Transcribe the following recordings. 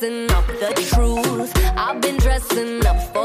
messing up the truth. I've been dressing up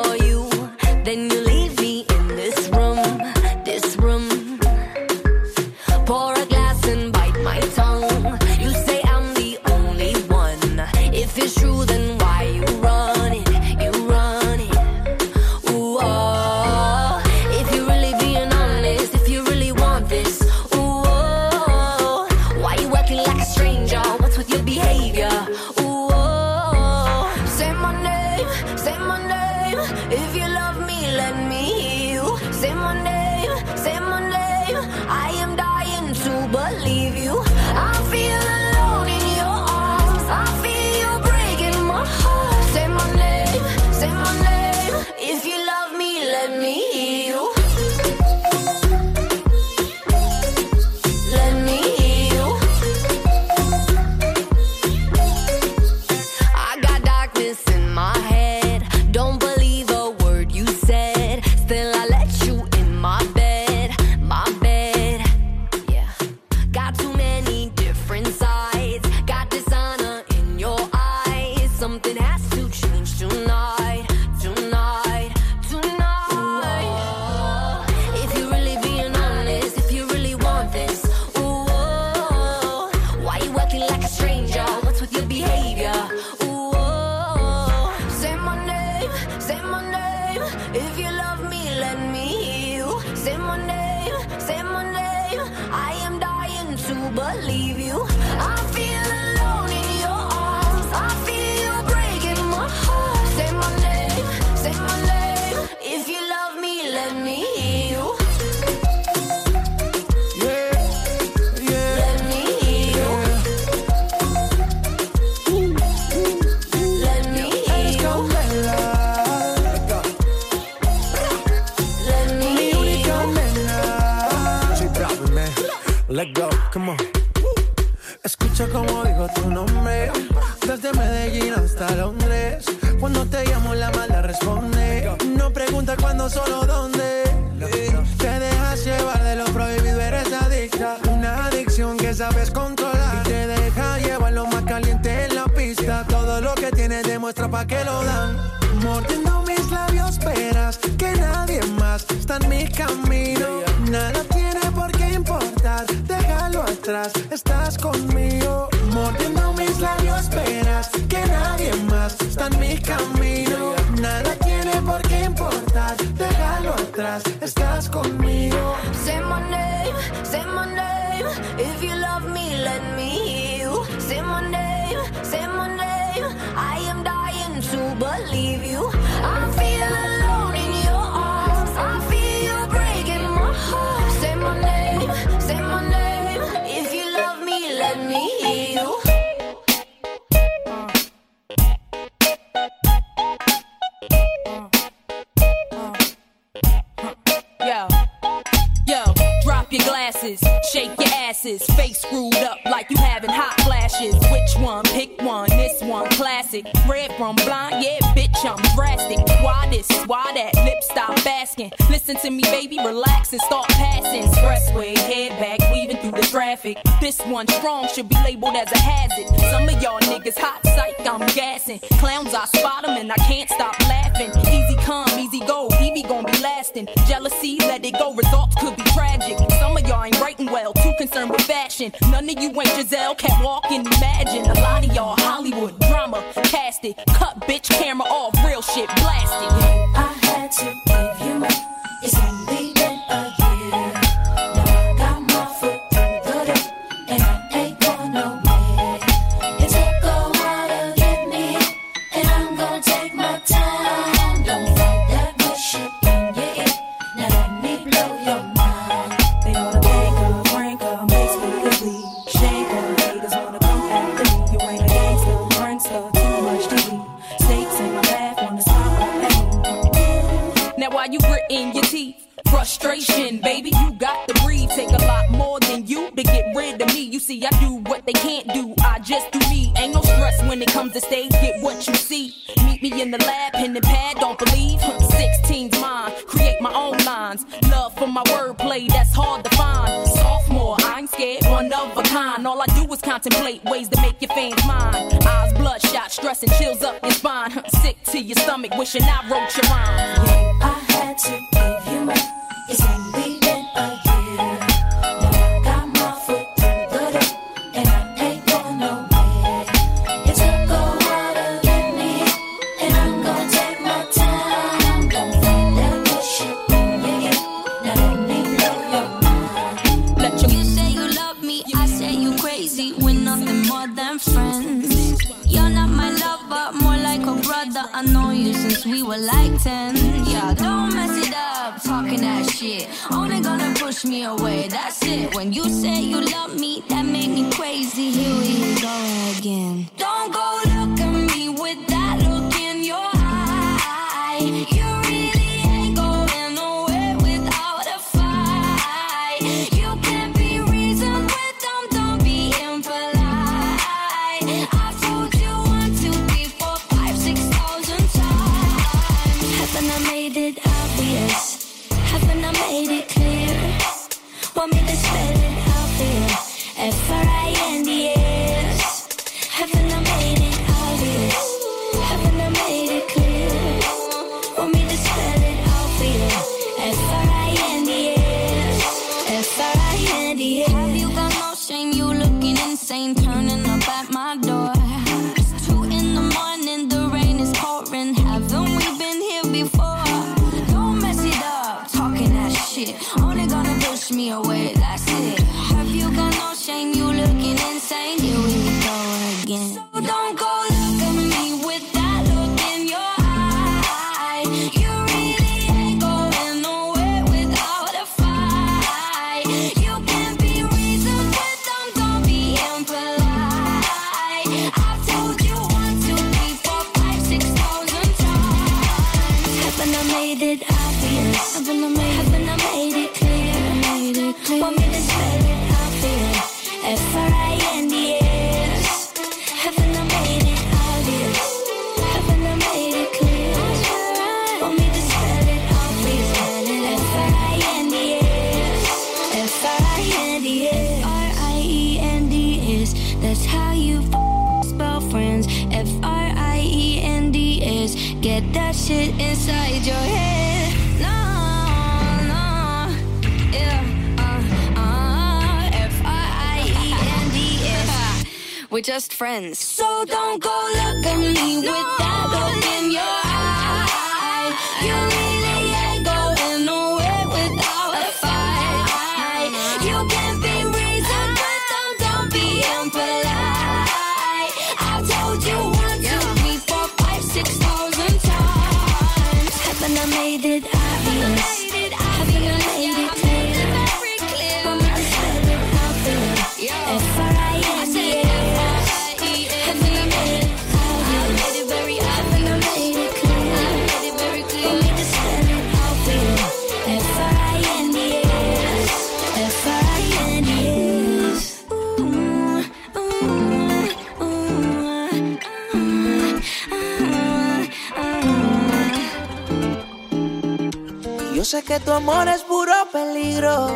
que tu amor es puro peligro.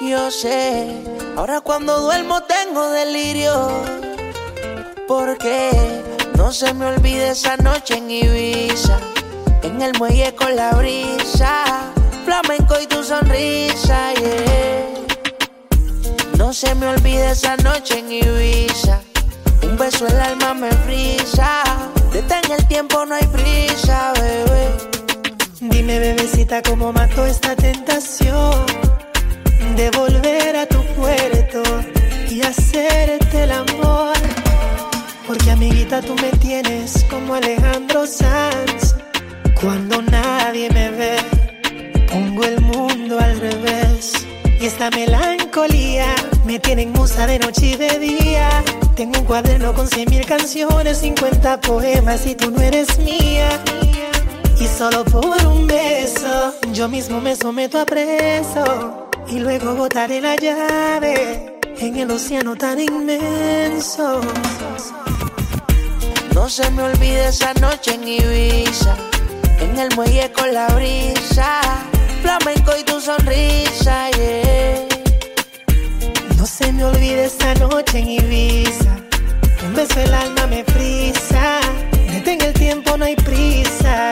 Yo sé, ahora cuando duermo tengo delirio. Porque no se me olvide esa noche en Ibiza, en el muelle con la brisa, flamenco y tu sonrisa, yeah. No se me olvide esa noche en Ibiza, un beso el alma me frisa. Detén el tiempo, no hay prisa, bebé. Dime, bebecita, cómo mató esta tentación de volver a tu puerto y hacerte el amor. Porque, amiguita, tú me tienes como Alejandro Sanz. Cuando nadie me ve, pongo el mundo al revés. Y esta melancolía me tiene en musa de noche y de día. Tengo un cuaderno con cien mil canciones, 50 poemas y tú no eres mía. Y solo por un beso, yo mismo me someto a preso. Y luego botaré la llave en el océano tan inmenso. No se me olvide esa noche en Ibiza, en el muelle con la brisa, flamenco y tu sonrisa, yeah. No se me olvide esa noche en Ibiza, un beso el alma me frisa, en el tiempo no hay prisa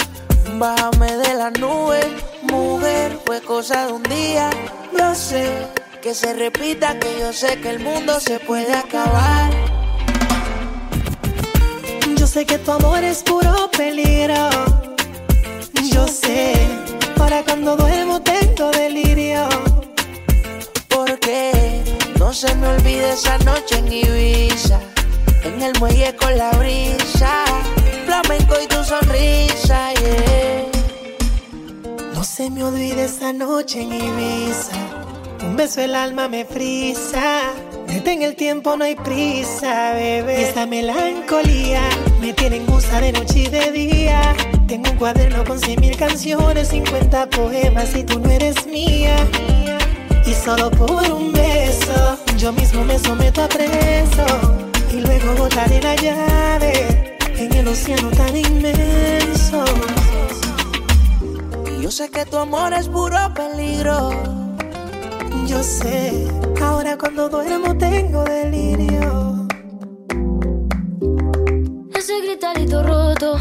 Bájame de la nube, mujer, fue cosa de un día. Yo sé que se repita, que yo sé que el mundo se puede acabar. Yo sé que tu amor es puro peligro. Yo sé, para cuando duermo tengo delirio. Porque no se me olvide esa noche en Ibiza, en el muelle con la brisa, flamenco y tu sonrisa, yeah. No se me olvide esa noche en Ibiza. Un beso el alma me frisa. Detén el tiempo, no hay prisa, bebé. Y esta melancolía me tiene en gusta de noche y de día. Tengo un cuaderno con cien mil canciones, 50 poemas y tú no eres mía. Y solo por un beso, yo mismo me someto a preso. Y luego botaré la llave en el océano tan inmenso. Yo sé que tu amor es puro peligro. Yo sé, ahora cuando duermo tengo delirio. Ese gritarito roto,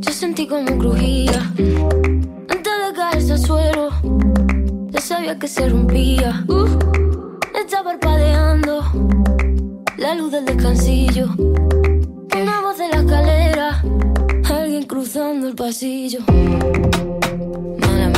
yo sentí como crujía. Antes de caerse al suelo, ya sabía que se rompía. Uh, está parpadeando la luz del descansillo. Una voz de la escalera, alguien cruzando el pasillo. Malamente,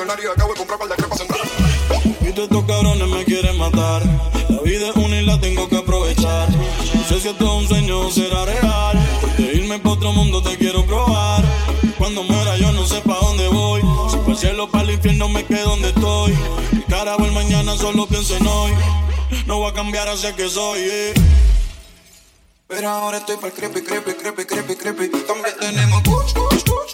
y acabo de comprar para la crepa central. Y estos cabrones me quieren matar. La vida es una y la tengo que aprovechar. No sé si esto es un sueño o será real. Porque irme para otro mundo te quiero probar. Cuando muera yo no sé para dónde voy. Si para el cielo para el infierno me quedo donde estoy. El carajo el mañana solo pienso en hoy. No voy a cambiar hacia que soy. Eh. Pero ahora estoy para el creepy, creepy, creepy, creepy, creepy. También tenemos push, push, push.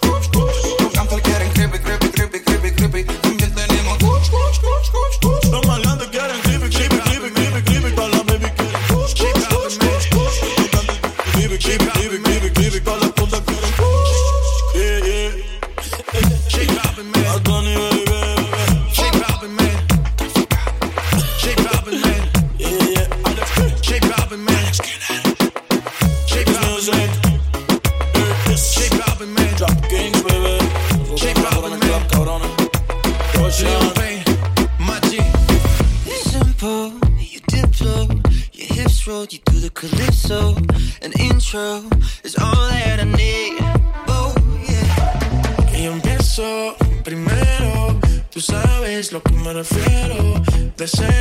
the same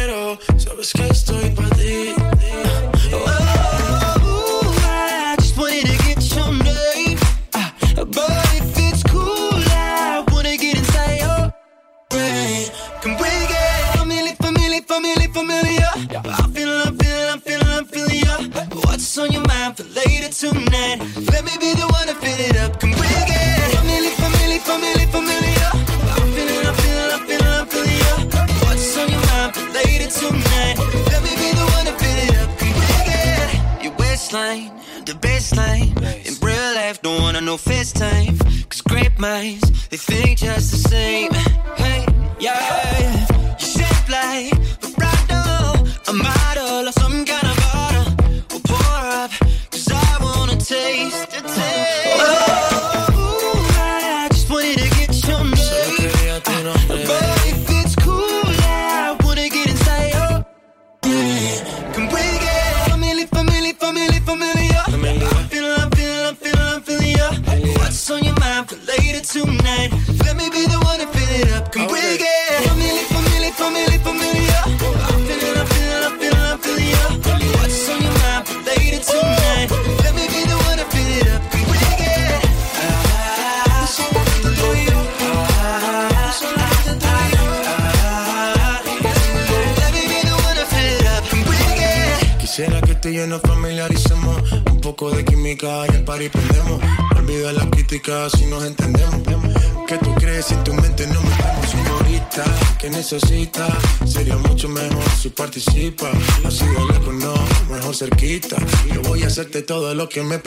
lo que me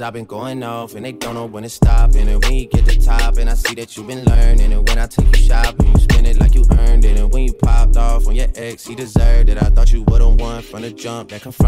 cause I've been going off and they don't know when to stop. And when you get the top, and I see that you've been learning. And when I take you shopping, you spend it like you earned it. And when you popped off on your ex, he deserved it. I thought you would've won from the jump that confirmed.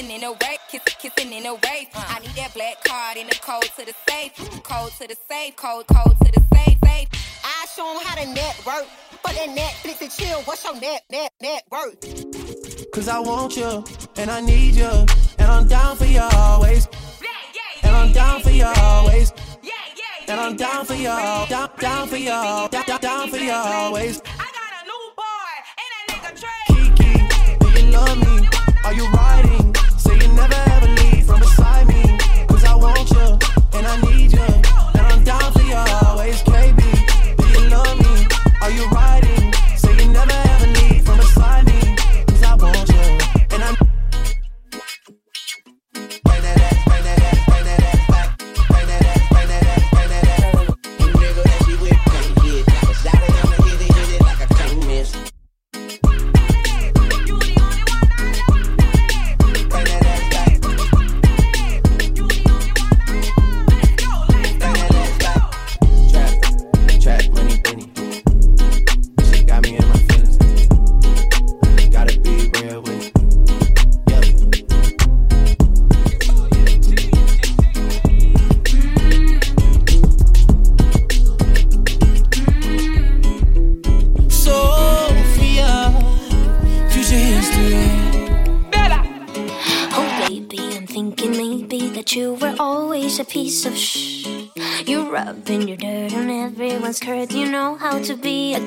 kissing in a rain, kissing in a wave. I need that black card in the code to the safe, code to the safe, code, code to the safe, safe. I show them how to network, but that Netflix and chill. What's your net, net, net worth? Cause I want you, and I need you, and I'm down for you always. And I'm down for you always. And I'm down for you, down, down for you, down, down for you always. Kiki, do you love me? Are you riding? never ever leave from beside I want you, and I need you. And I'm down for always, KB. Do you love me? Are you right? so shh. You're rubbing your dirt on everyone's skirt, you know how to be a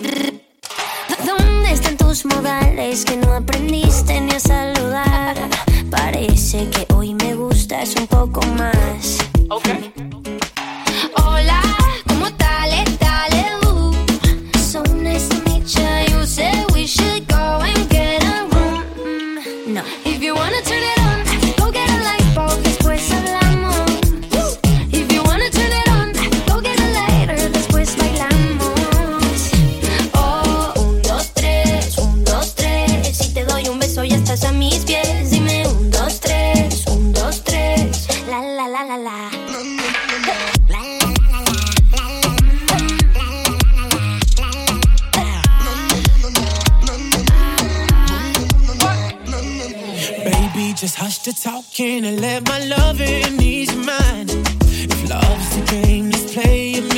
¿Dónde están tus modales que no aprendiste ni a saludar? Parece que hoy me gustas un poco más. Okay. Hola, ¿cómo tal? Dale, uh. So nice to meet you. talking and let my loving ease your mind. If love's the game, let's play it.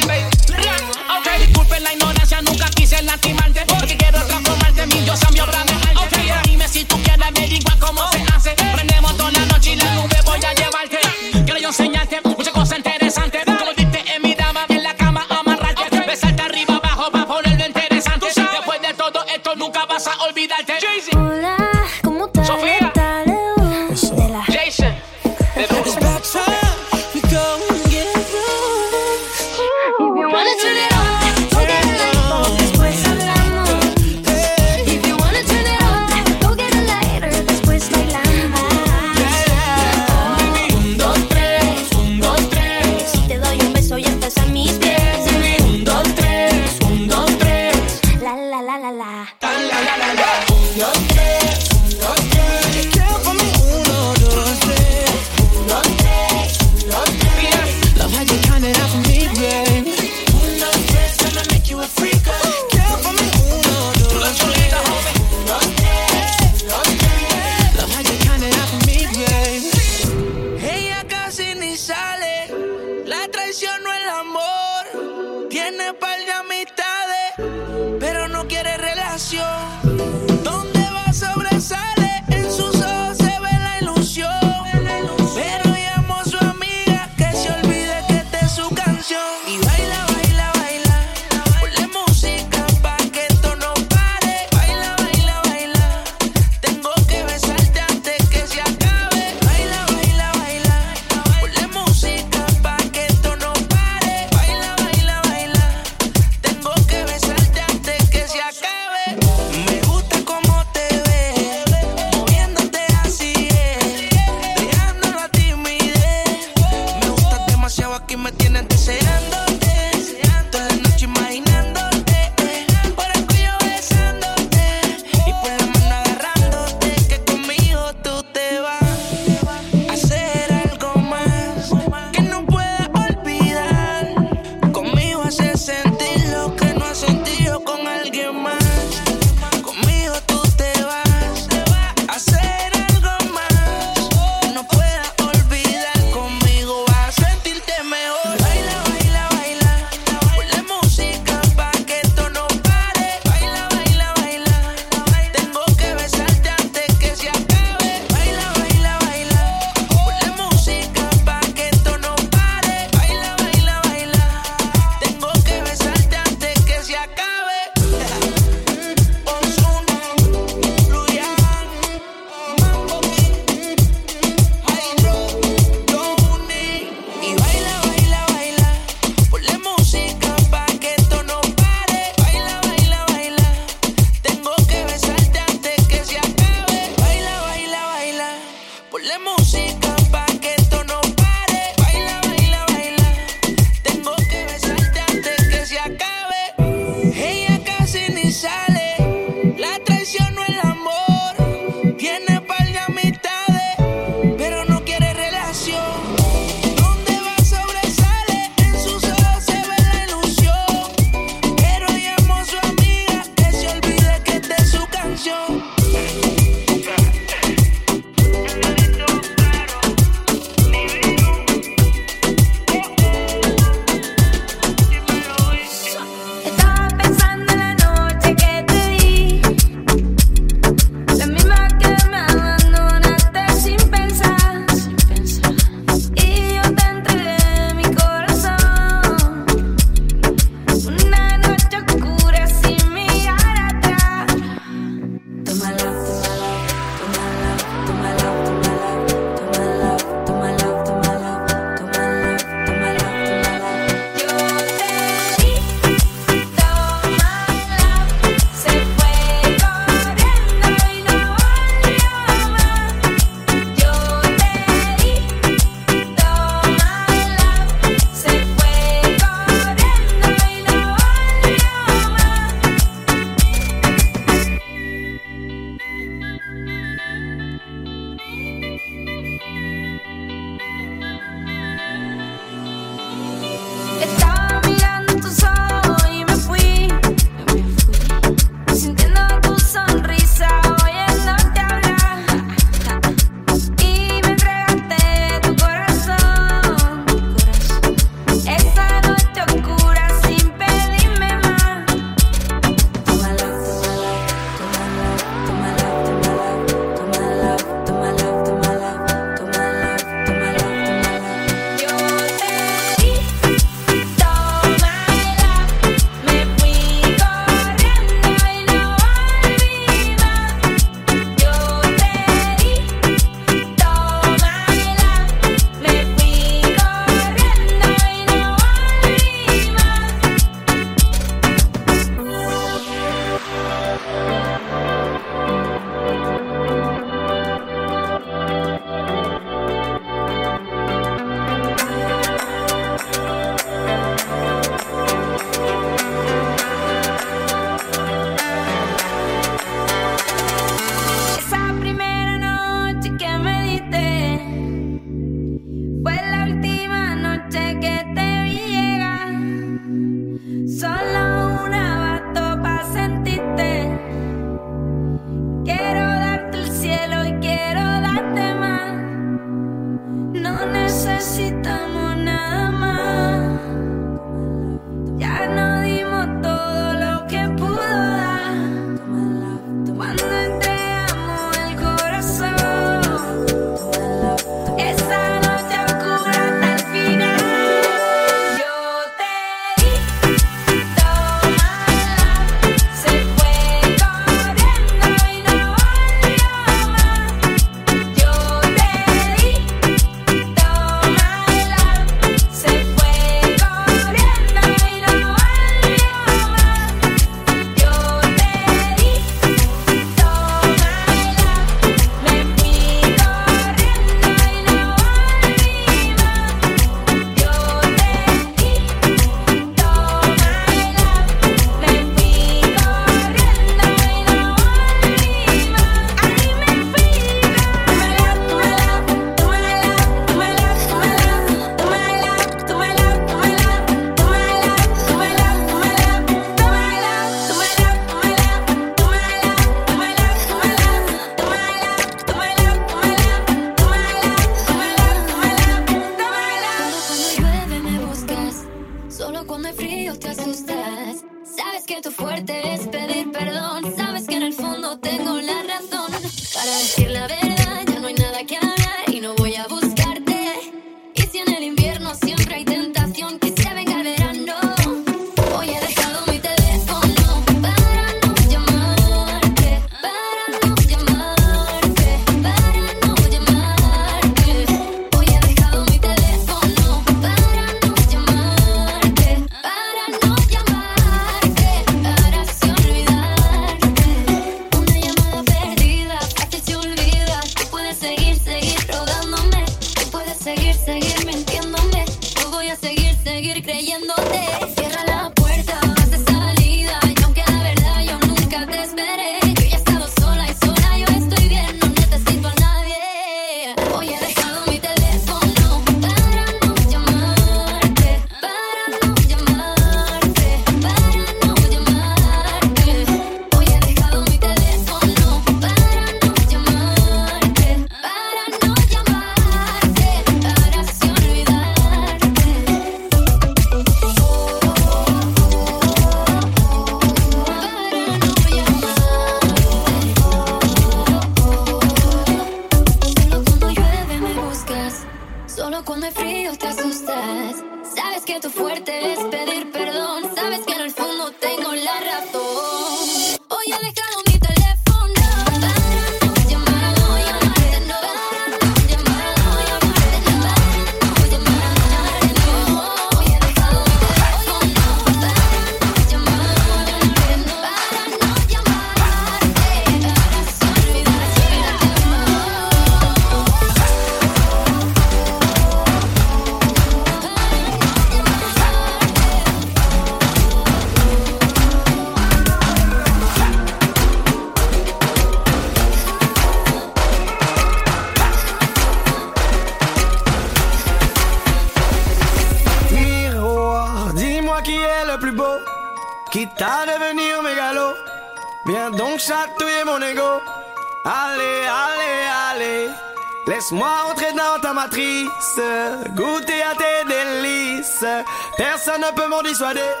un peu m'en dissuader.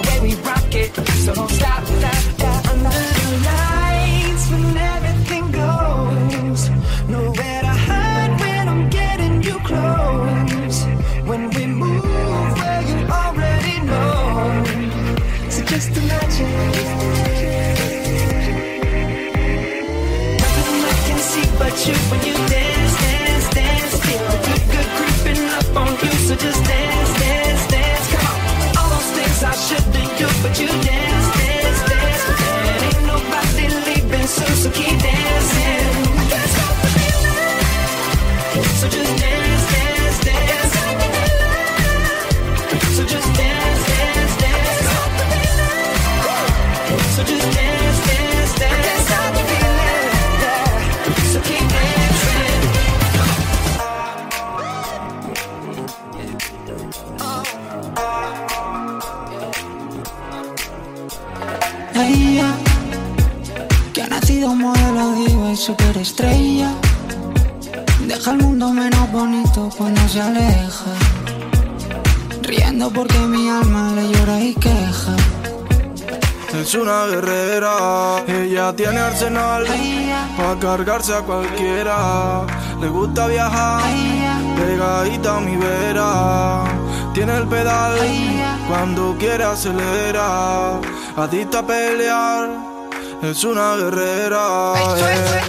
we rock it, so don't stop that. that under the lights when everything goes, nowhere to hide when I'm getting you close. When we move, you already know. So just imagine. I can see but you when you dance, dance, dance. Feel the good, creeping up on you. So just dance, superestrella. Deja el mundo menos bonito cuando se aleja. Riendo porque mi alma le llora y queja. Es una guerrera, ella tiene arsenal para cargarse a cualquiera. Le gusta viajar, pegadita a mi vera. Tiene el pedal, cuando quiere acelera. Adicta a pelear, es una guerrera. eh.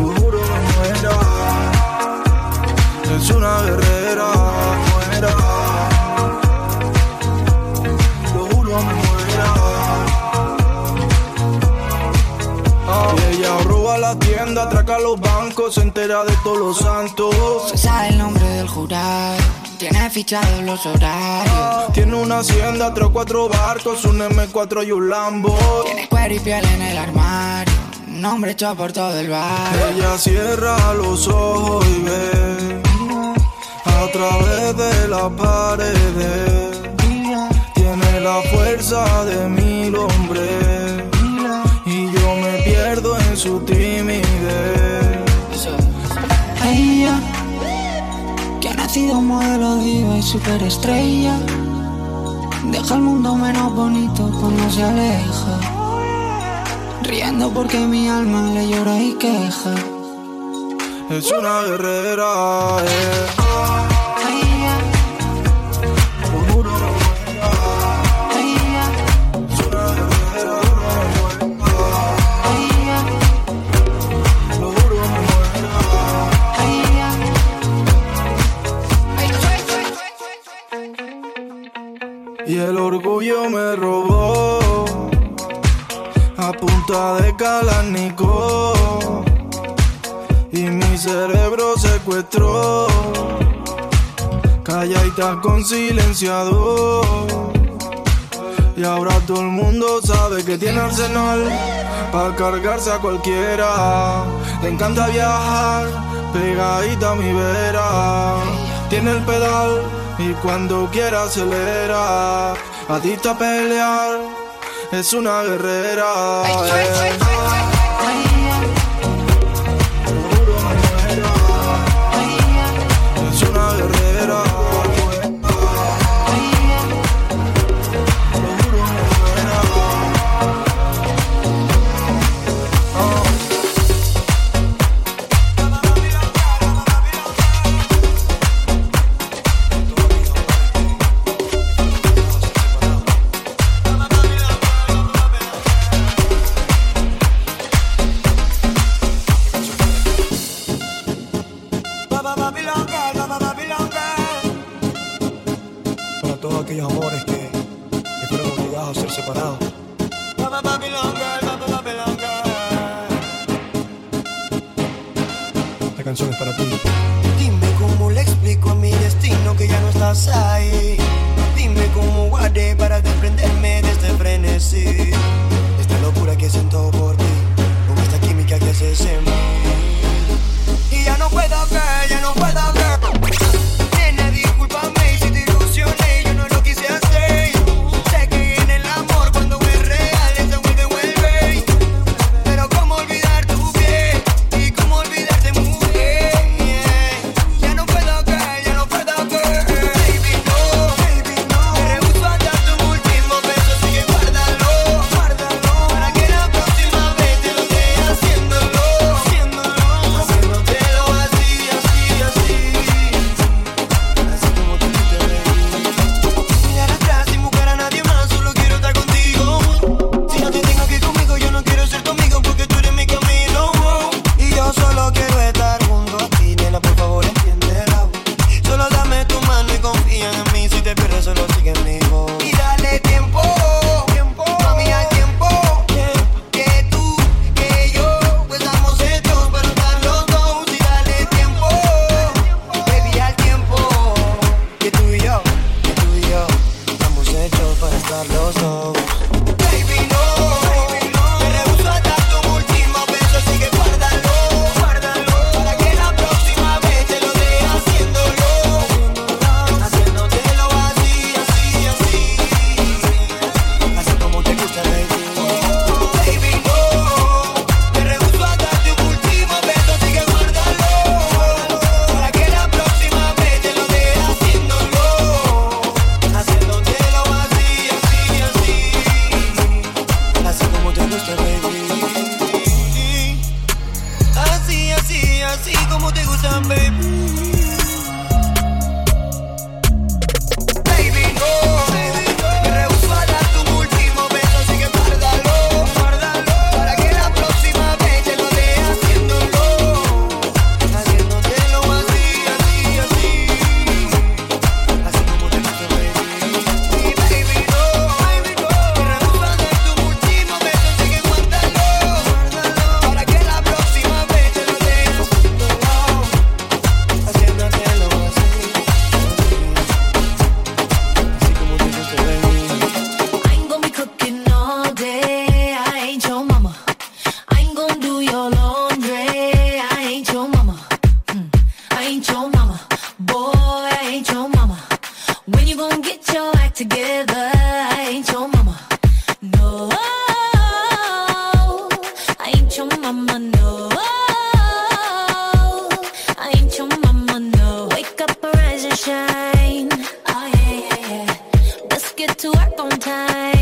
Lo juro, me muera. Es una guerrera, muera. Lo juro, muera. Ah, y ella roba la tienda, atraca los bancos, se entera de todos los santos. Se sabe el nombre del jurado, tiene fichados los horarios. Tiene una hacienda, tres cuatro barcos, un M4 y un Lambo. Tiene cuero y piel en el armario, un hombre hecho por todo el barrio. Ella cierra los ojos y ve a través de las paredes. Tiene la fuerza de mil hombres y yo me pierdo en su timidez. Nacido modelo diva y superestrella. Deja el mundo menos bonito cuando se aleja. Riendo porque mi alma le llora y queja. Es una guerrera. eh. y el orgullo me robó. A punta de calanico y mi cerebro secuestró. Callaitas con silenciador y ahora todo el mundo sabe que tiene arsenal para cargarse a cualquiera. Le encanta viajar pegadita a mi vera. Tiene el pedal y cuando quiera acelera, adicta a pelear, es una guerrera. see. to work on time.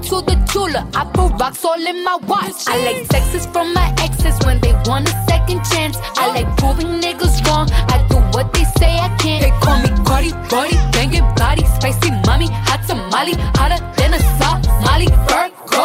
To the Tula, I put rocks all in my watch. I like texts from my exes when they want a second chance. I like proving niggas wrong. I do what they say I can't. They call me Cardi, Cardi, banging body, spicy mommy, hot tamale, hotter than a Somali. Virgo,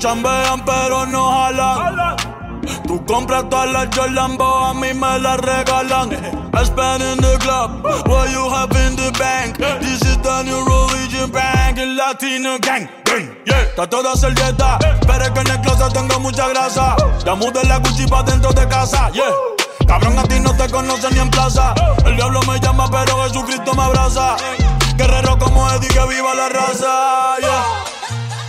Chambean, pero no jalan. Tú compras todas las Jolambo, a mí me las regalan. I spend in the club, what you have in the bank. This is the new religion bank, el latino gang. gang, Yeah, está toda servieta, pero es que en el closet tengo mucha grasa. Ya mudé la Gucci pa' dentro de casa, yeah. Cabrón, a ti no te conocen ni en plaza. El diablo me llama, pero Jesucristo me abraza. Guerrero como Eddie, que viva la raza, yeah.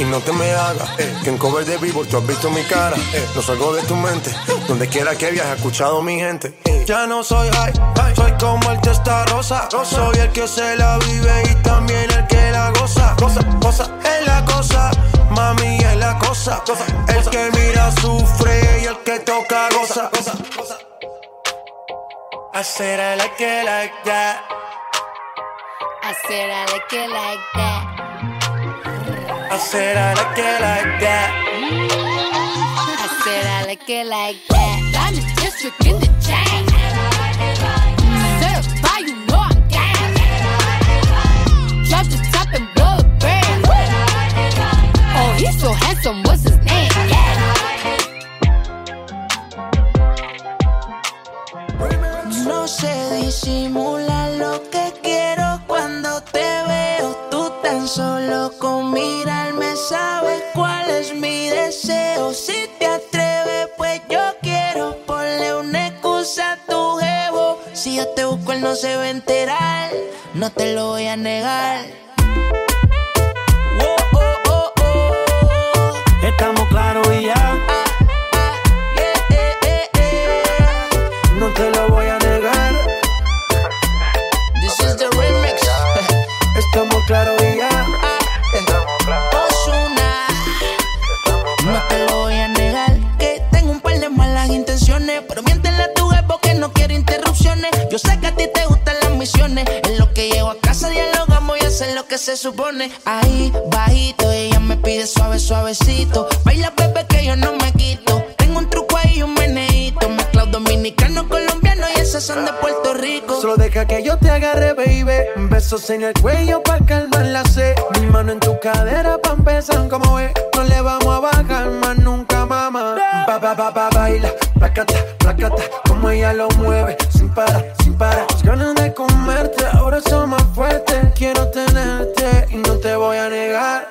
Y no te me hagas, eh, que en cover de vivo tú has visto mi cara. Eh, no salgo de tu mente, donde quiera que viaje, he escuchado mi gente. Eh, ya no soy high, soy como el testa rosa. Soy el que se la vive y también el que la goza. Cosa, cosa, es la cosa, mami es la cosa. El que mira sufre y el que toca goza. I said I like it like that. I said I like it like that. I said I like it like that. I said I like it like that. Diamond district in the chain. Certified, you know I'm gang. Drop the top and blow the brand. Oh, he's so handsome, what's his name? No sé disimular lo que quiero solo con mirarme sabes cuál es mi deseo. Si te atreves, pues yo quiero ponle una excusa a tu jevo. Si yo te busco, él no se va a enterar. No te lo voy a negar. Estamos claros y ya. No te lo voy a negar. This is the remix. Estamos claros intenciones, pero miéntele a tu jefe que no quiere interrupciones. Yo sé que a ti te gustan las misiones. En lo que llego a casa dialogamos y hacer lo que se supone. Ahí bajito ella me pide suave suavecito. Baila bebé que yo no me quito. Tengo un truco ahí y un meneíto. Mezclado dominicano, colombiano y esas son de Puerto Rico. Solo deja que yo te agarre, baby. Besos en el cuello pa' calmar la sed. Mi mano en tu cadera pa' empezar como es. No le vamos a bajar más nunca, cama. Ba, ba, ba, ba, baila, placata, placata, como ella lo mueve, sin parar, sin parar. Las ganas de comerte ahora son más fuertes. Quiero tenerte y no te voy a negar.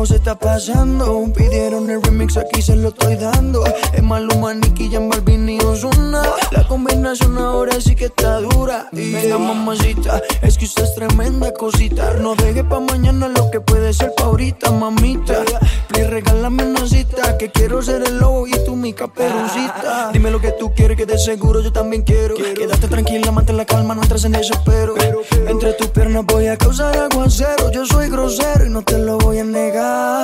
nuevos está pasando? Pidieron el remix, aquí se lo estoy dando. Es Maluma, Nicky, Jan Balvin y Ozuna. La combinación ahora sí que está dura. Yeah. Venga, mamacita, es que usted es tremenda cosita. No deje pa' mañana lo que puede ser pa' ahorita, mamita. Please, regálame una cita, que quiero ser el lobo y tú mi caperucita. Dime lo que tú quieres, que de seguro yo también quiero. Quédate tranquila, mantén la calma, no entres en desespero. Pero. Entre tus piernas voy a causar aguacero. Yo soy grosero y no te lo voy a negar.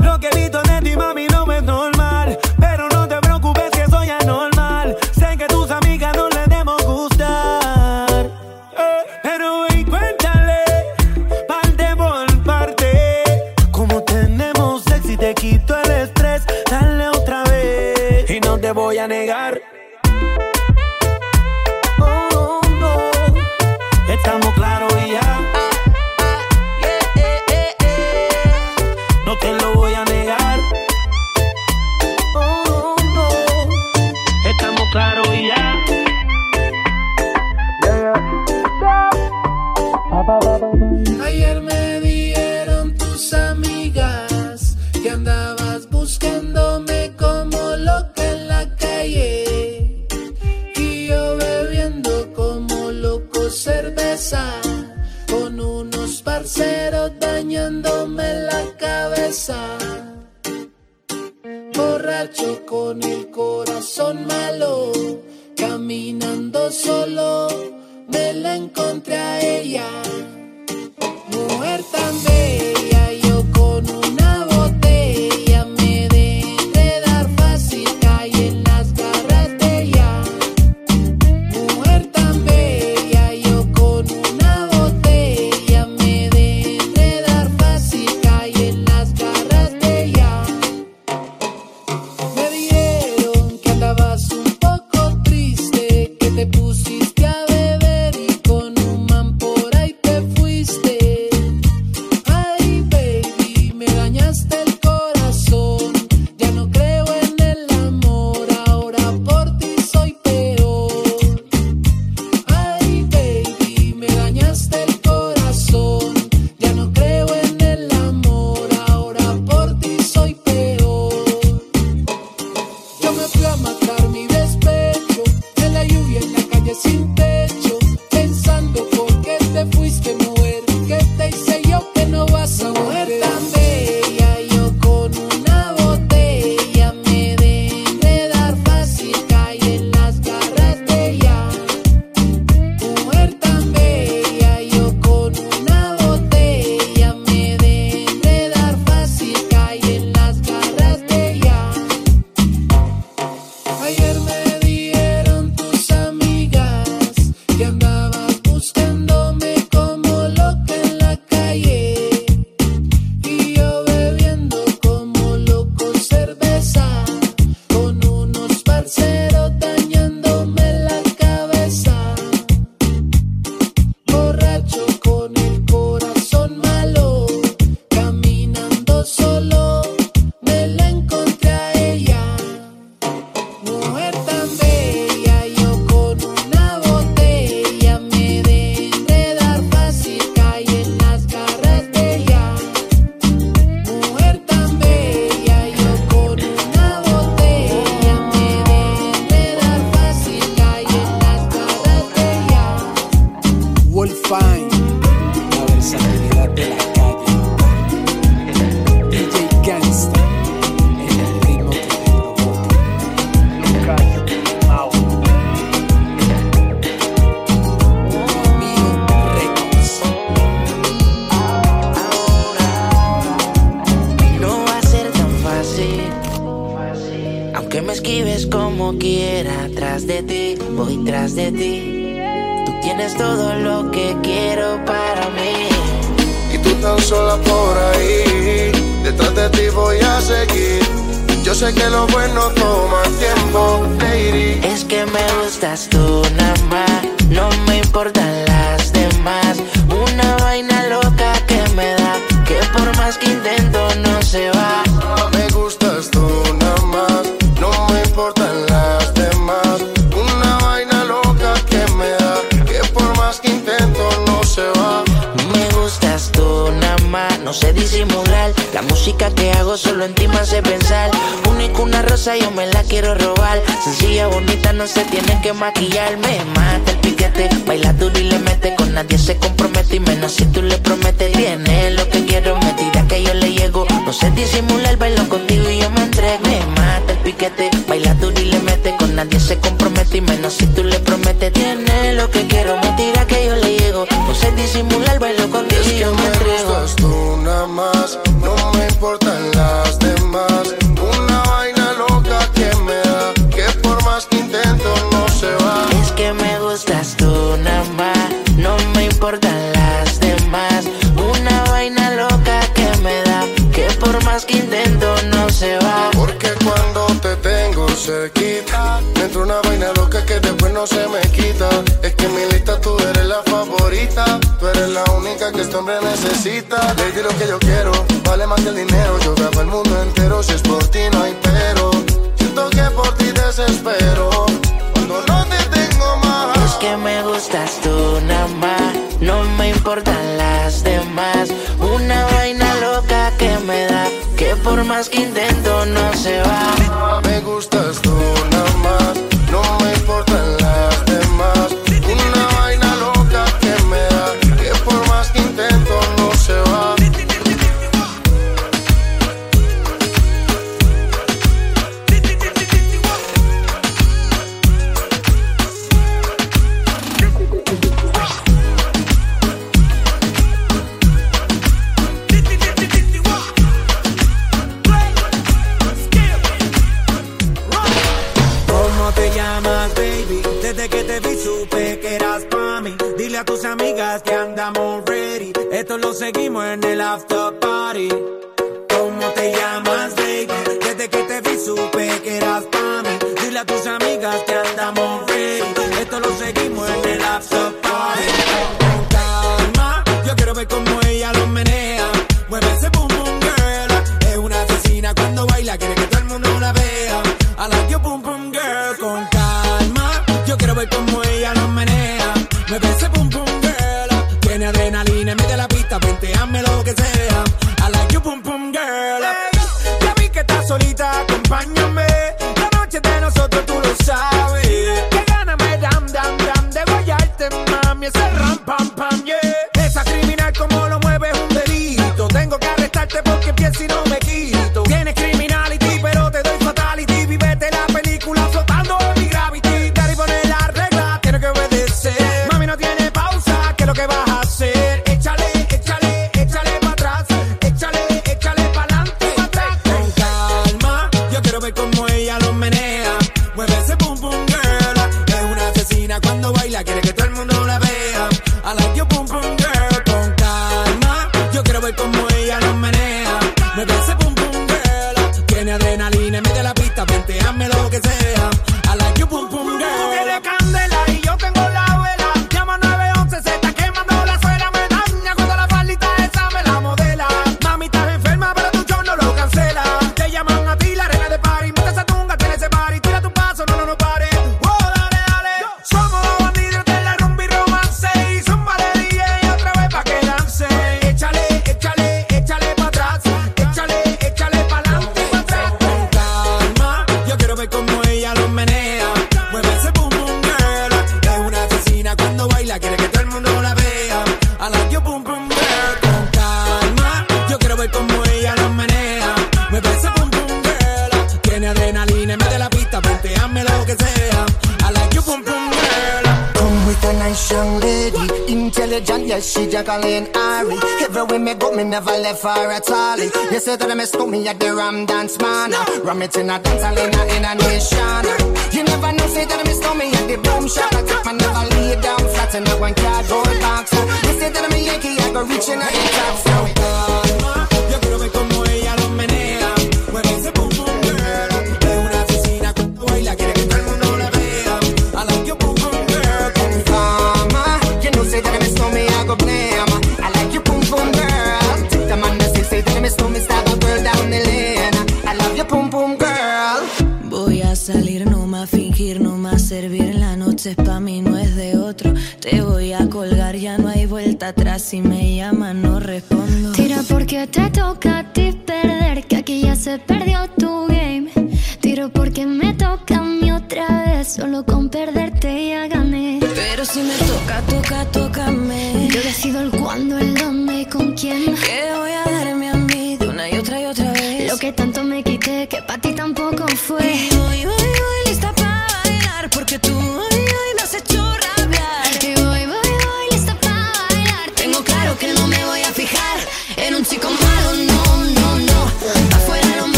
Lo que he visto de ti, mami, no es normal. Pero no te preocupes que soy anormal. Sé que tus amigas no les debemos gustar. Pero hoy cuéntale, parte por parte. Como tenemos sexy, te quito el estrés. Dale otra vez. Y no te voy a negar Borracho con el corazón malo, caminando solo, me la encontré a ella. Mujer tan bella.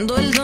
Decido el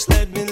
Just let me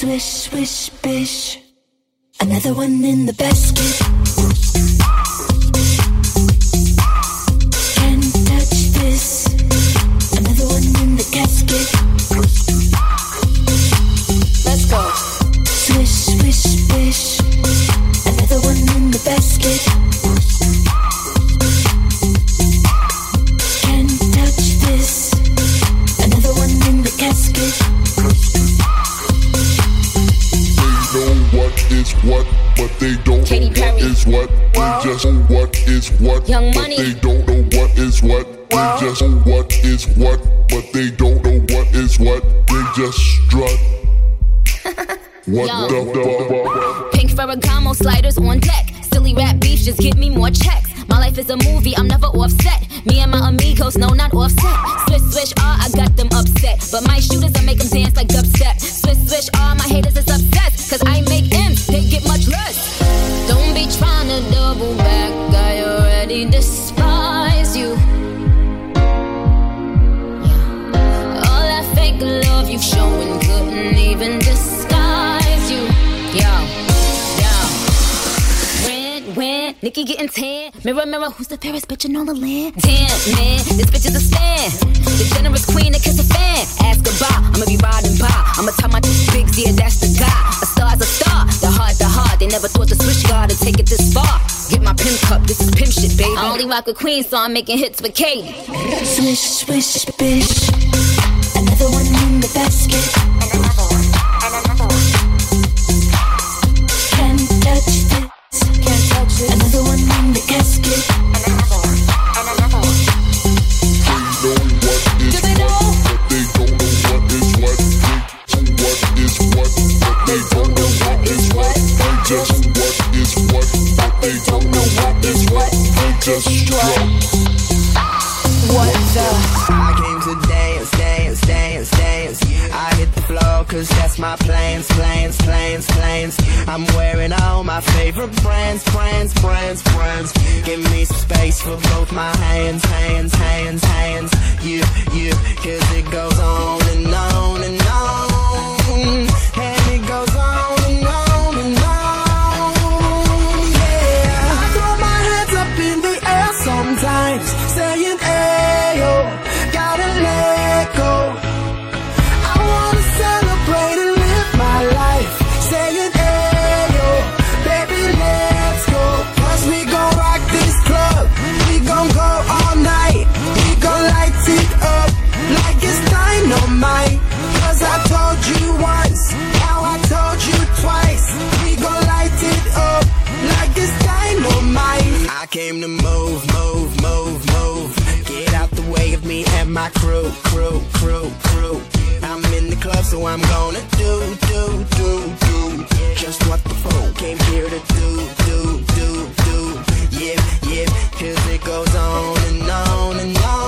swish, swish, bish. Another one in the basket. Is what, Young but Money. they don't know what is what. They just know what is what, but they don't know what is what. They just strut. what Yo. the fuck? Pink Ferragamo sliders on deck. Silly rap beef, just give me more checks. My life is a movie, I'm never offset. Me and my amigos, no, not offset. Swish, swish, ah, I got them upset. But my shooters, I make them dance like dubstep. Swish, swish, ah, my haters despise you. All that fake love you showing couldn't even disguise you. When, Nikki getting tan. Mirror, mirror, who's the fairest bitch in all the land? Damn, man, this bitch is a stand. The generous queen that kiss a fan. Ask goodbye, I'ma be riding by. I'ma tell my bigs, yeah, that's the guy. A star's a star, the heart, the heart. They never thought the switch guard to take it this far. Get my pimp cup, this is pimp shit, baby. I only rock with queen, so I'm making hits with Katie. Swish, swish, bitch. Another one in the basket. Dance, dance, dance, dance. I hit the floor cause that's my plans, plans, plans, plans. I'm wearing all my favorite brands, brands, brands, brands. Give me some space for both my hands, hands, hands, hands. You, you, cause it goes on and on and on. And it goes on and on and on. Yeah. I throw my hands up in the air sometimes, saying, Ayo, gotta let go. I came to move, move, move, move. Get out the way of me and my crew, crew, crew, crew. I'm in the club, so I'm gonna do, do, do, do. Just what the folk came here to do, do, do, do. Yeah, yeah, cause it goes on and on and on.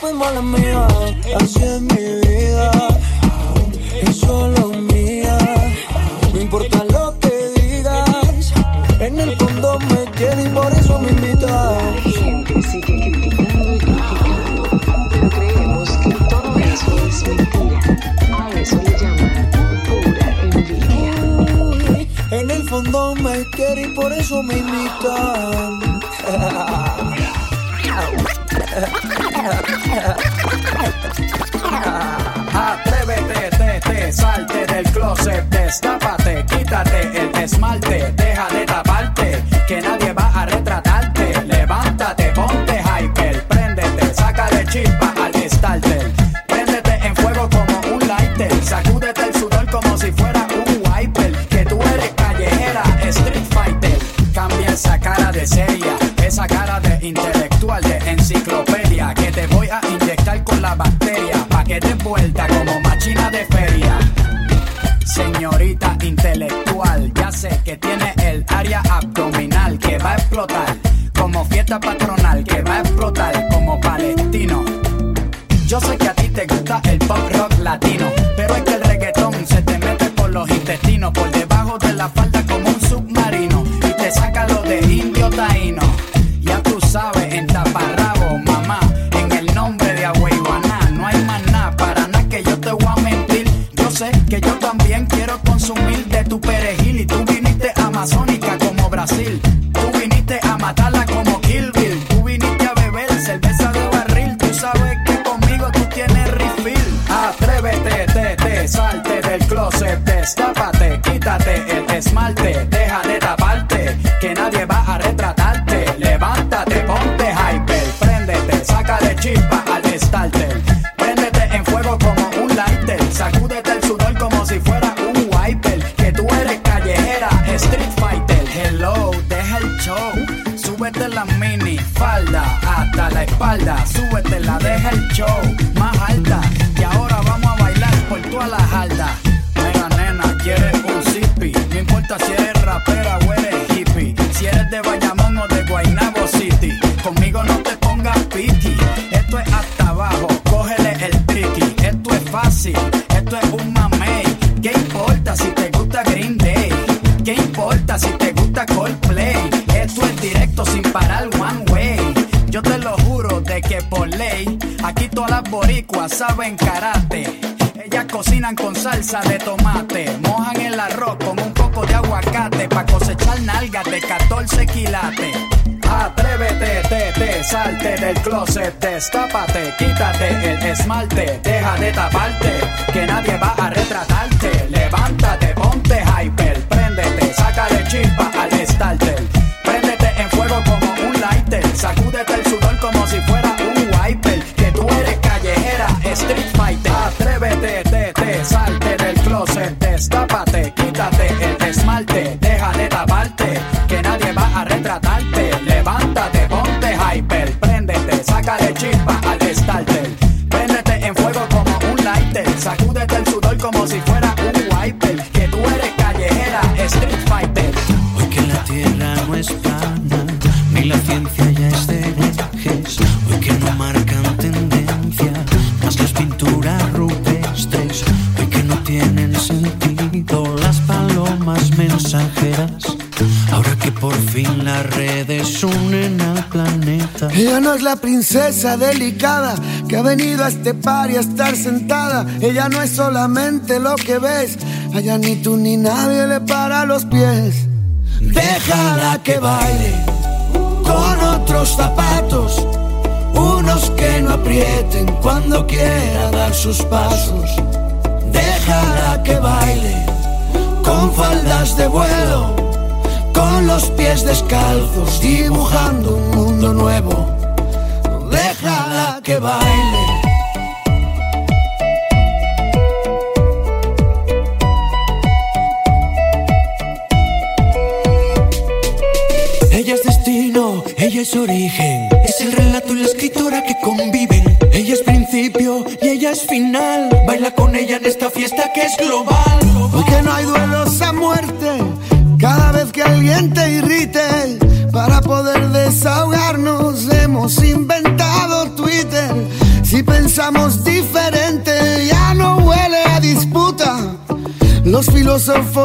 fuimos las mías. Así es mi vida. Y solo mía. No importa lo que digas. En el fondo me quedo y por eso me invitas. La gente sigue criticando y criticando. Pero creemos que todo eso es mentira. A eso le llaman pura envidia. En el fondo me quiere y por eso me invitan. esmalte que tiene el área abdominal que va a explotar. Como fiesta patronal que va a explotar como palestino. Yo sé que saben karate. Ellas cocinan con salsa de tomate, mojan el arroz con un poco de aguacate pa' cosechar nalgas de 14 quilates. Atrévete, te, te, salte del closet, destápate, quítate el esmalte, deja de taparte, que nadie va a retratarte. Levántate, princesa delicada que ha venido a este par y a estar sentada. Ella no es solamente lo que ves. Allá ni tú ni nadie le para los pies. Déjala que baile con otros zapatos. Unos que no aprieten cuando quiera dar sus pasos. Déjala que baile con faldas de vuelo con los pies descalzos, dibujando un mundo nuevo. Baile. Ella es destino, ella es origen. Es el relato y la escritora que conviven. Ella es principio y ella es final. Baila con ella en esta fiesta que es global.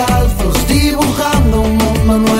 descalzos, dibujando un mundo nuevo.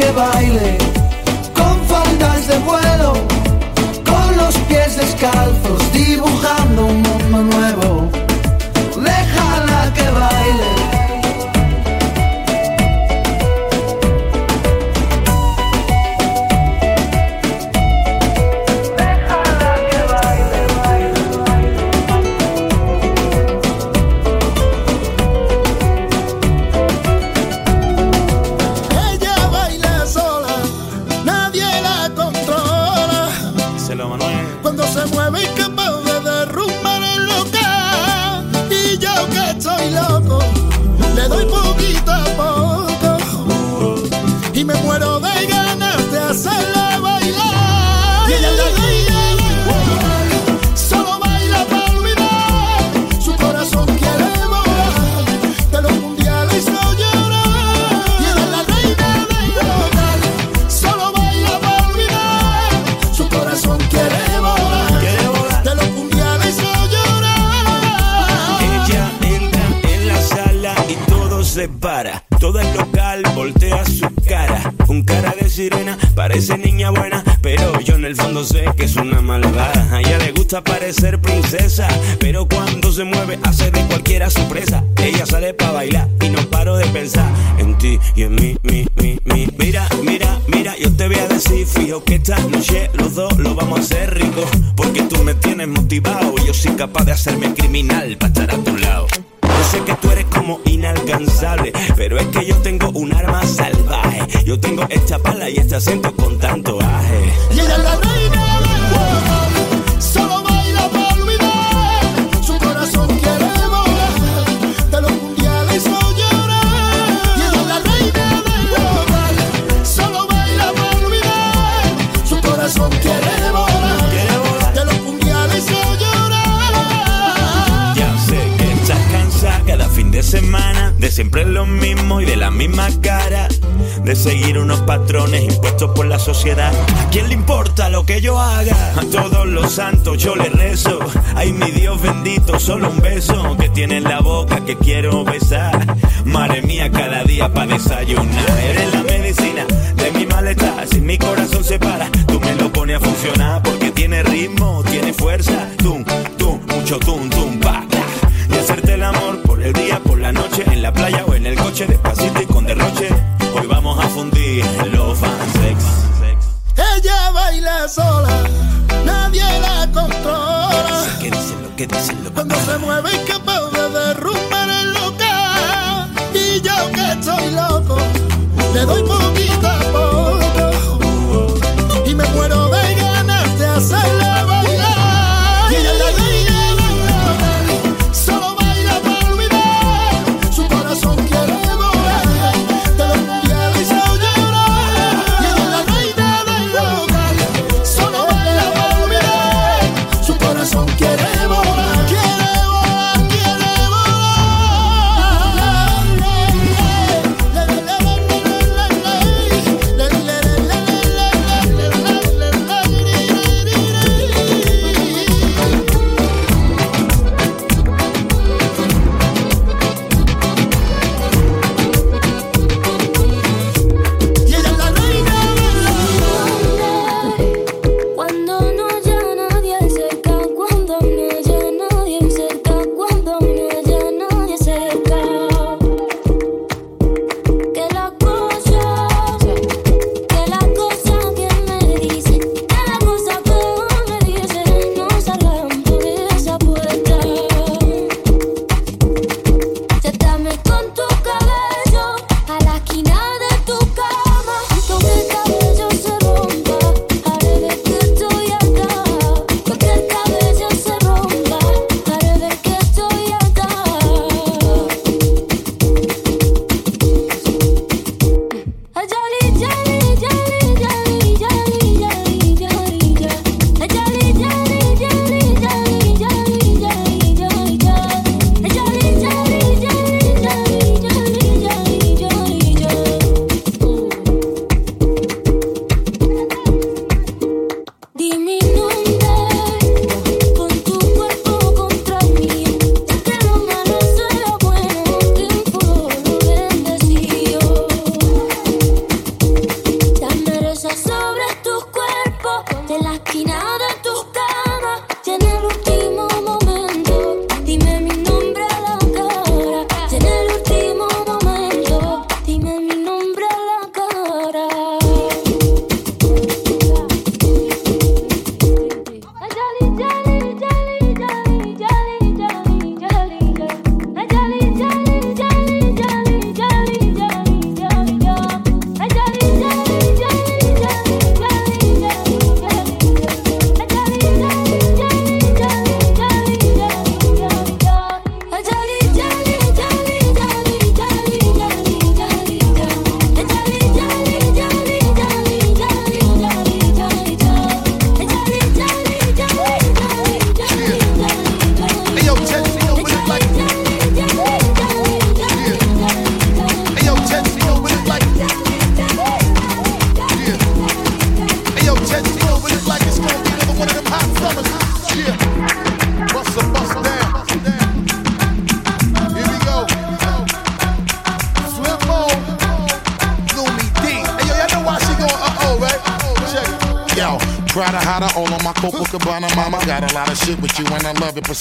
Que baile con faldas de vuelo, con los pies descalzos, dibujando un mundo nuevo. Déjala que baile. Todo el local voltea su cara. Un cara de sirena, parece niña buena. Pero yo en el fondo sé que es una malvada. A ella le gusta parecer princesa. Pero cuando se mueve, hace de cualquiera su presa. Ella sale para bailar y no paro de pensar en ti y en mí, mi, mi, mi. Mira, mira, mira, yo te voy a decir, fijo que esta noche los dos lo vamos a hacer rico. Porque tú me tienes motivado y yo soy capaz de hacerme criminal para estar a tu lado. Yo sé que tú eres como inalcanzable, pero es que yo tengo un arma salvaje. Yo tengo esta pala y este acento con tanto aje. Y ella la reina de semana de siempre lo mismo y de la misma cara. De seguir unos patrones impuestos por la sociedad. ¿A quién le importa lo que yo haga? A todos los santos yo le rezo. Ay, mi Dios bendito, solo un beso que tiene en la boca que quiero besar. Madre mía, cada día para desayunar. Eres la medicina de mi malestar. Si mi corazón se para, tú me lo pones a funcionar. Porque tiene ritmo, tiene fuerza. Tum, tum, mucho tum, tum, pa. Y hacerte el amor por el día, por la noche, en la playa o en el coche, despacito y con derroche. Hoy vamos a fundir los fansex. Ella baila sola, nadie la controla. ¿Qué dicen lo que dicen lo Cuando se mueve es capaz de derrumbar el local. Y yo que estoy loco, le doy poquito a poco. Y me muero de ganas de hacerla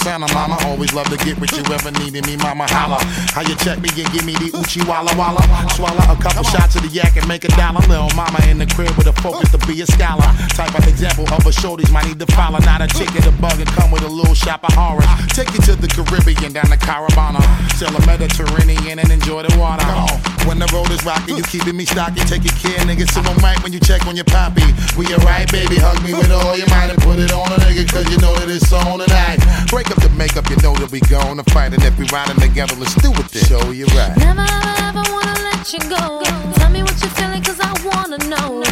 Love mama. Always love to get with you, ever needed me, mama. Holla. How you check me and give me the Uchi Walla Walla? Swallow a couple shots of the yak and make a dollar. Little mama in the crib with a focus to be a scholar. Type of example of a shorties might need to follow. Not a chick in the bug and come with a little shop of horrors. Take you to the Caribbean, down to Caravana. Sail the Mediterranean and enjoy the water. When the road is rocky, you keeping me stocky. Take your care, nigga. So I'm right when you check on your poppy. We alright, baby. Hug me with all your might and put it on a nigga, cause you know that it's on tonight. Break up the makeup, you know that we gonna fight. And if we riding together, let's do it then. Show you right. Never ever, wanna let you go. Tell me what you're feeling, cause I wanna know.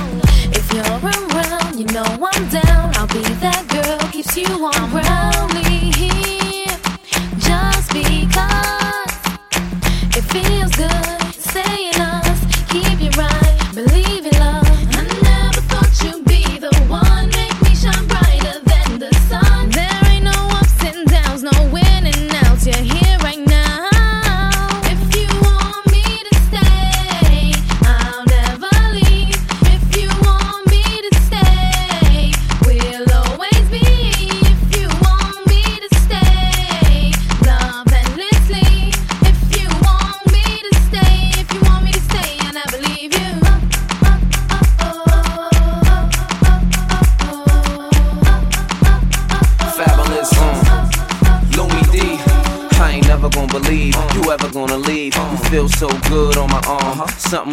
If you're around, you know I'm down. I'll be that girl, keeps you on ground. Only here, just because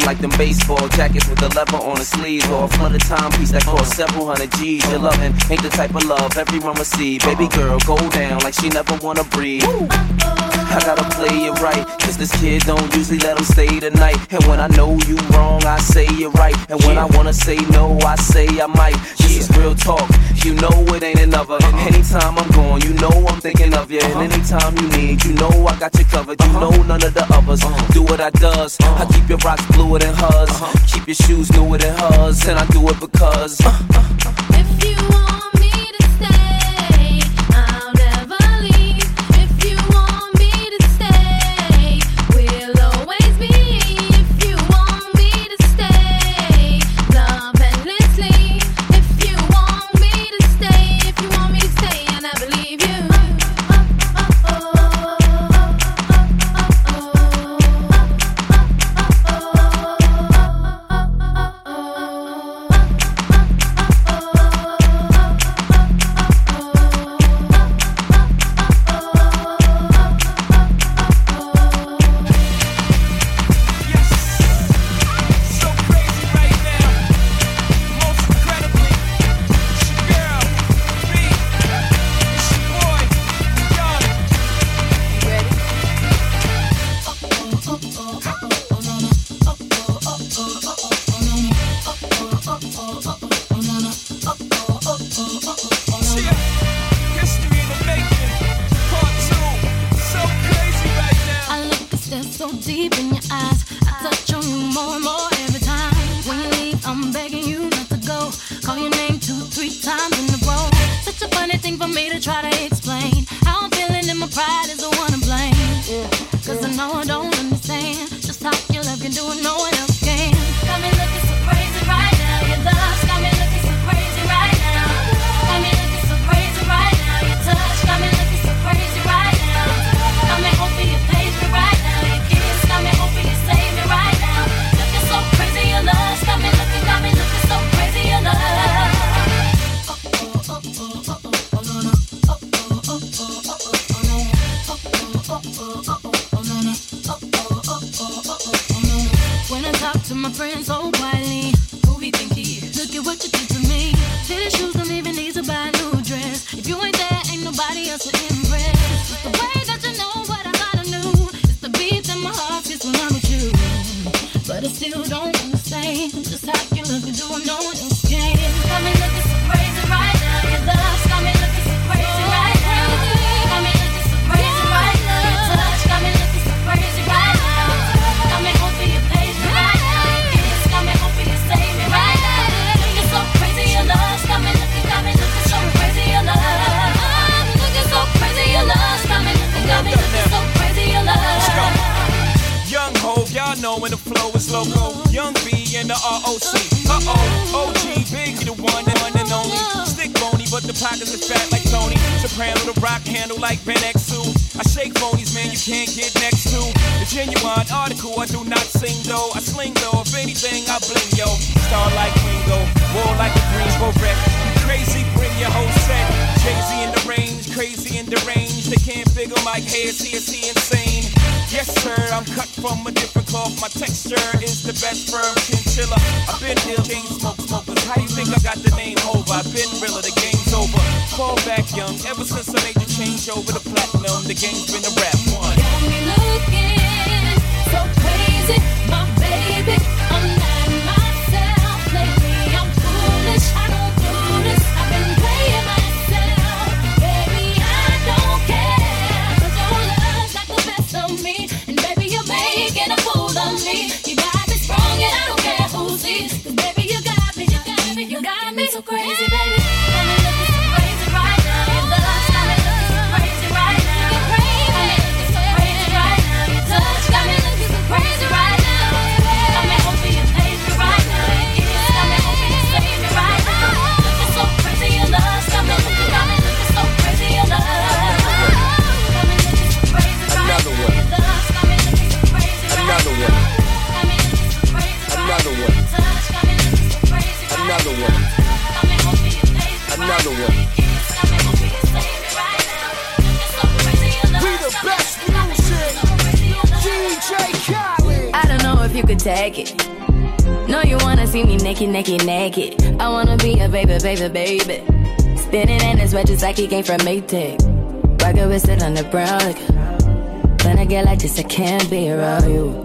like them baseball jackets with the leather on the sleeves. Or a flooded timepiece that cost several hundred G's. Your loving ain't the type of love everyone receive. Baby girl, go down like she never wanna breathe. I gotta play it right, cause this kid don't usually let him stay the night. And when I know you wrong, I say you're right. And when I wanna say no, I say I might. This is real talk, you know it ain't another. Uh-huh. Anytime I'm gone, you know I'm thinking of you. And uh-huh. anytime you need, you know I got you covered. You uh-huh. know none of the others do what I does. I keep your rocks bluer than hers, keep your shoes newer than hers, and I do it because. If you want came from Maytag. Rocket with it on the brown. Like, when I get like this, I can't be around you.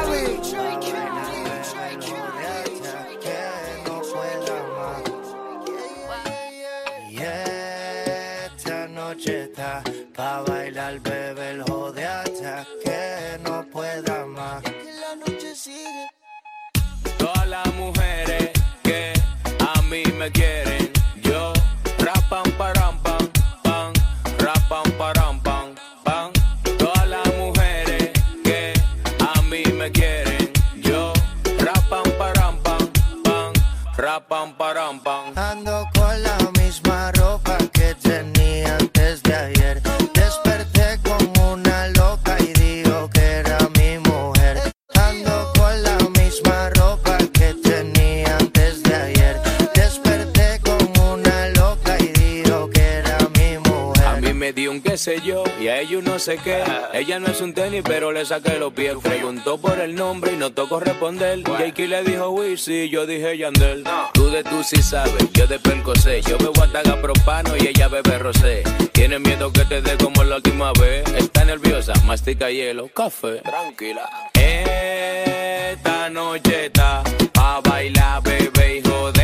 Sé qué. Ella no es un tenis, pero le saqué los pies. Preguntó por el nombre y no tocó responder. Jakey le dijo Wizzy, yo dije Yandel. Tú de tú sí sabes, yo de Percocé. Yo bebo ataga propano y ella bebe rosé. Tiene miedo que te dé como la última vez. Está nerviosa, mastica hielo, café. Tranquila. Esta noche está a bailar, bebé, hijo de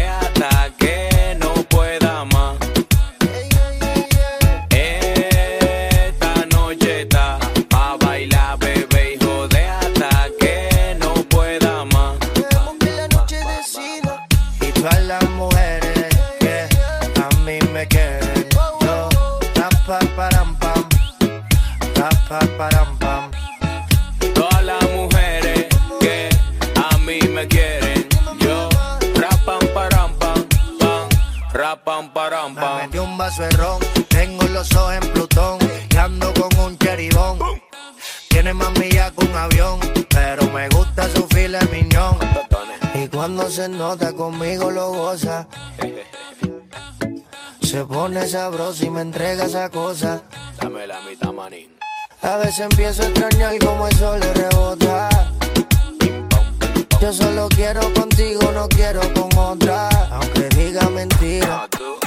vaso de ron, tengo los ojos en Plutón, y ando con un cheribón. Tiene más millas que un avión, pero me gusta su fila miñón. Y cuando se nota conmigo lo goza. Se pone sabroso y me entrega esa cosa. Dame la mitad, manín. A veces empiezo a extrañar como el sol le rebota. Yo solo quiero contigo, no quiero con otra. Aunque diga mentira. Esta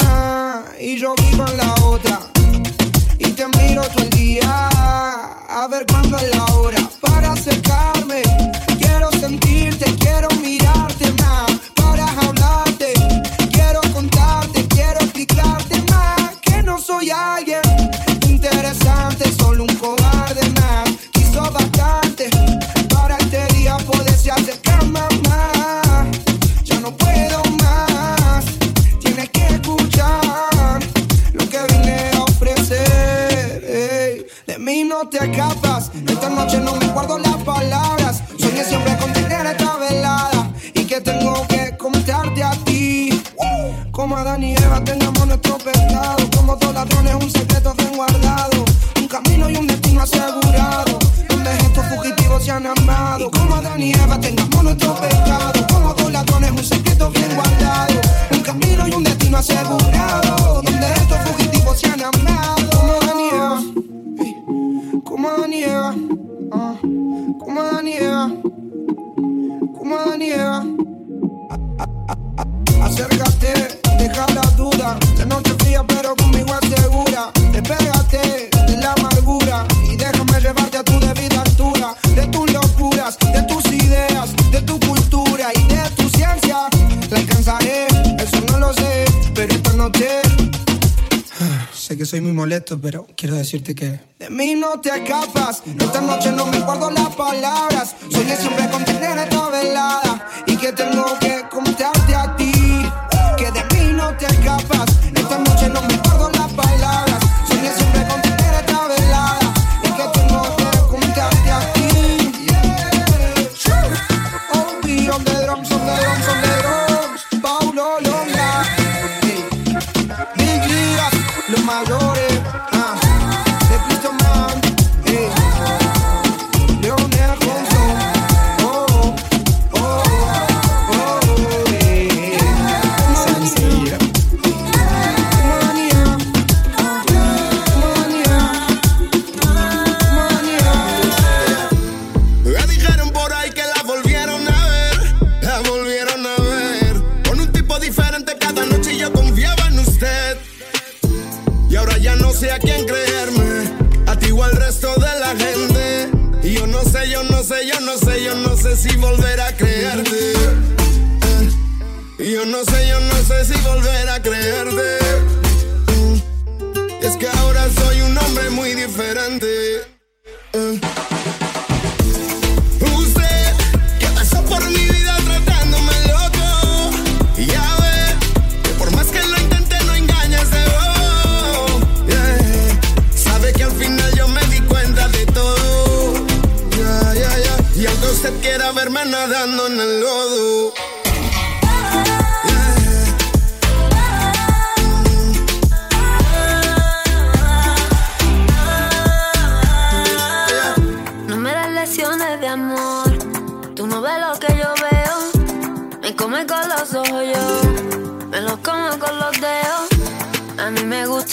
y yo vivo en la otra. Y te miro todo el día a ver cuándo es la hora para acercarme. Quiero sentirte, quiero mirarte más para hablarte. Quiero contarte, quiero explicarte más que no soy alguien interesante, solo un cobarde más. Quiso bastante para este día poderse acercar más. Ya no puedo no te escapas. Esta noche no me guardo las palabras. Soñé siempre con tener esta velada y que tengo que contarte a ti. Como Adán y Eva tengamos nuestro pecado. Como dos ladrones, un secreto bien guardado. Un camino y un destino asegurado. Donde estos fugitivos se han amado. Como Adán y Eva tengamos nuestro pecado. Como dos ladrones, un secreto bien guardado. Un camino y un destino asegurado. Acércate, deja la duda. La noche fría, pero conmigo asegura. Despégate que soy muy molesto, pero quiero decirte que de mí no te escapas. Esta noche no me guardo las palabras. Soñé siempre con tener esta velada y que tengo que contarte a ti. Que de mí no te escapas. Esta noche no me guardo las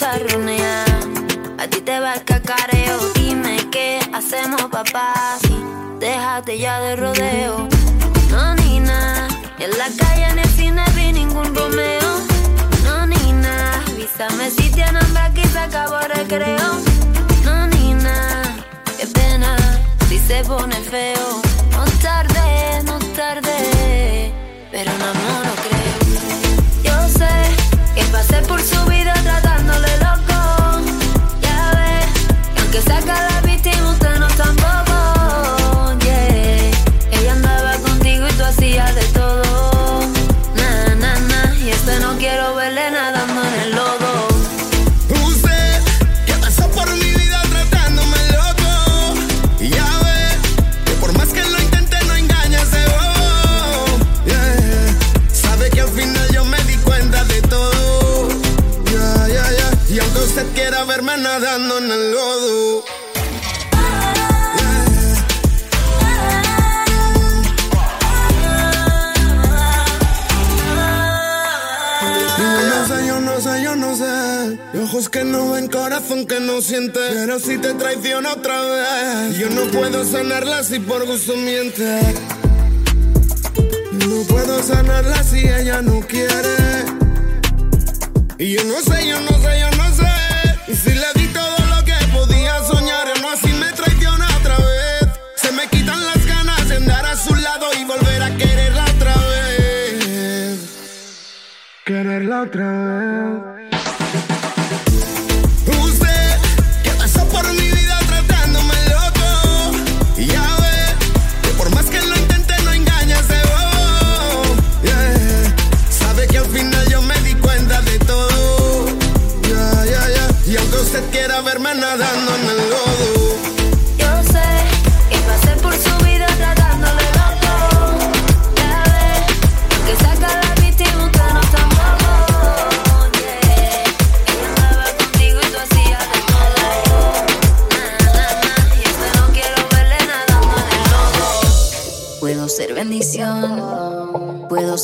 A ti te va el cacareo. Dime qué hacemos, papá. Si déjate ya de rodeo. No, ni nada. En la calle ni el cine vi ningún Romeo. No, ni nada. Avísame si tienen hambre aquí se acabó el recreo. No, ni nada. Qué pena si se pone feo. No tarde, no tarde. Pero no, no, no creo. Yo sé que pasé por su vida aunque saca no siente. Pero si te traiciona otra vez, yo no puedo sanarla si por gusto miente. No puedo sanarla si ella no quiere. Y yo no sé, yo no sé, yo no sé. Y si le di todo lo que podía soñar, no así me traiciona otra vez. Se me quitan las ganas de andar a su lado y volver a quererla otra vez. Quererla otra vez.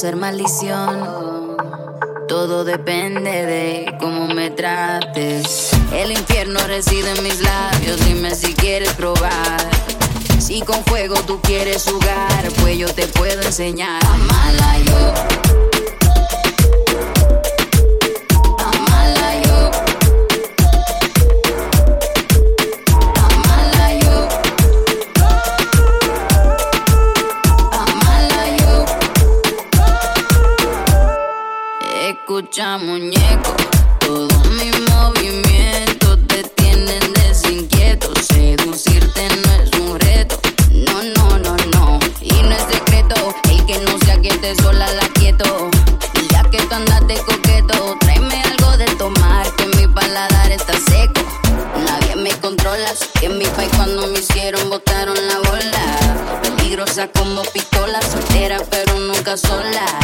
Ser. Todo depende de cómo me trates. El infierno reside en mis labios, dime si quieres probar. Si con fuego tú quieres jugar, pues yo te puedo enseñar. Amala yo. Escucha, muñeco, todos mis movimientos te tienen desinquieto. Seducirte no es un reto, no, no, no, no. Y no es secreto, el que no se aquiete sola la quieto. Ya que tú andas de coqueto, tráeme algo de tomar, que mi paladar está seco. Nadie me controla, que en mi país cuando me hicieron botaron la bola. Peligrosa como pistola, soltera pero nunca sola.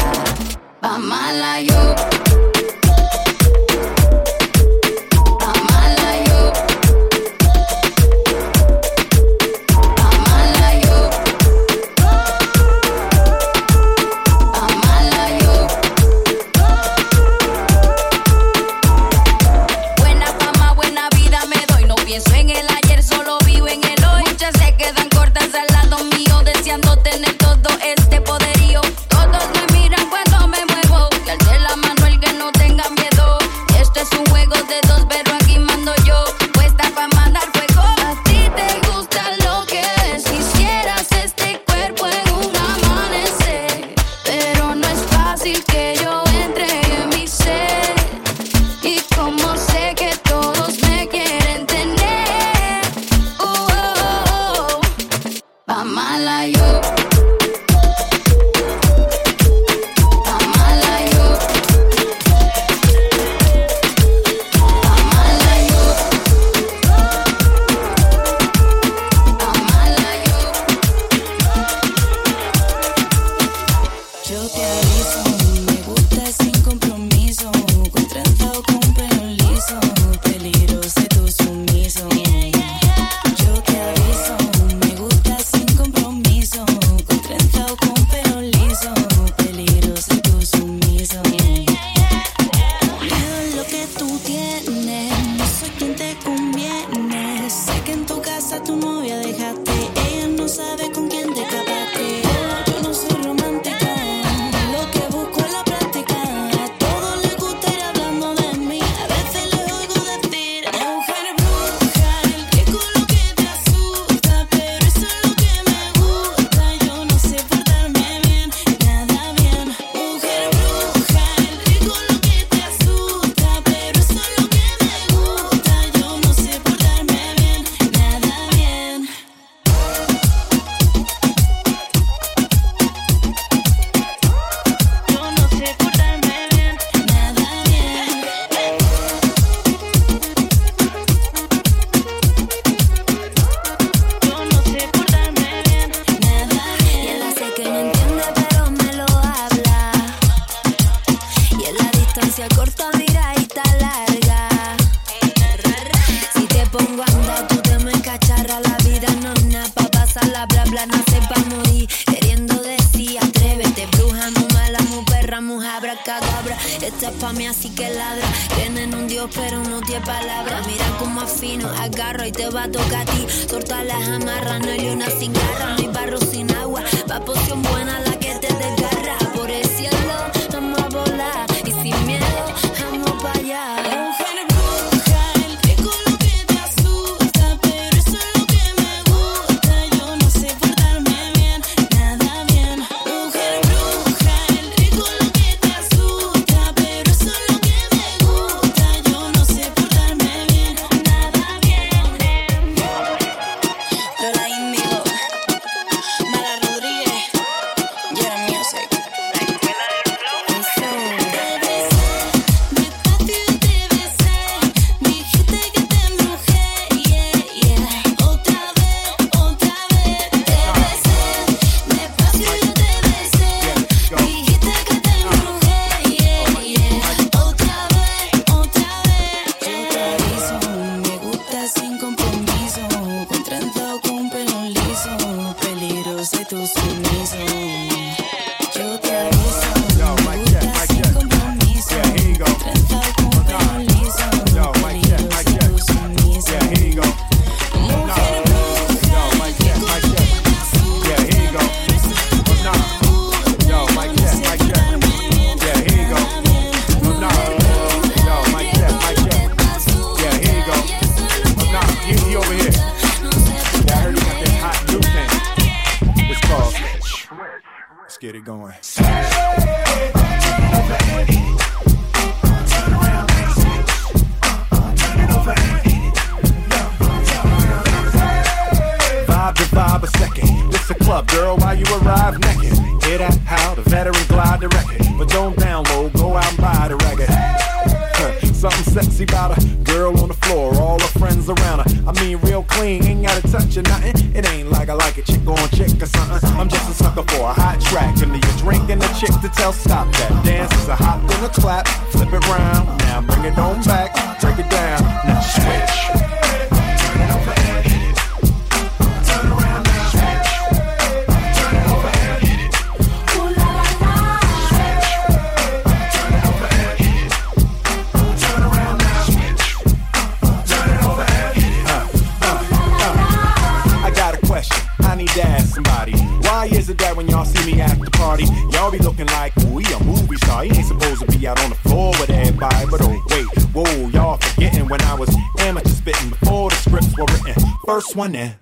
One in,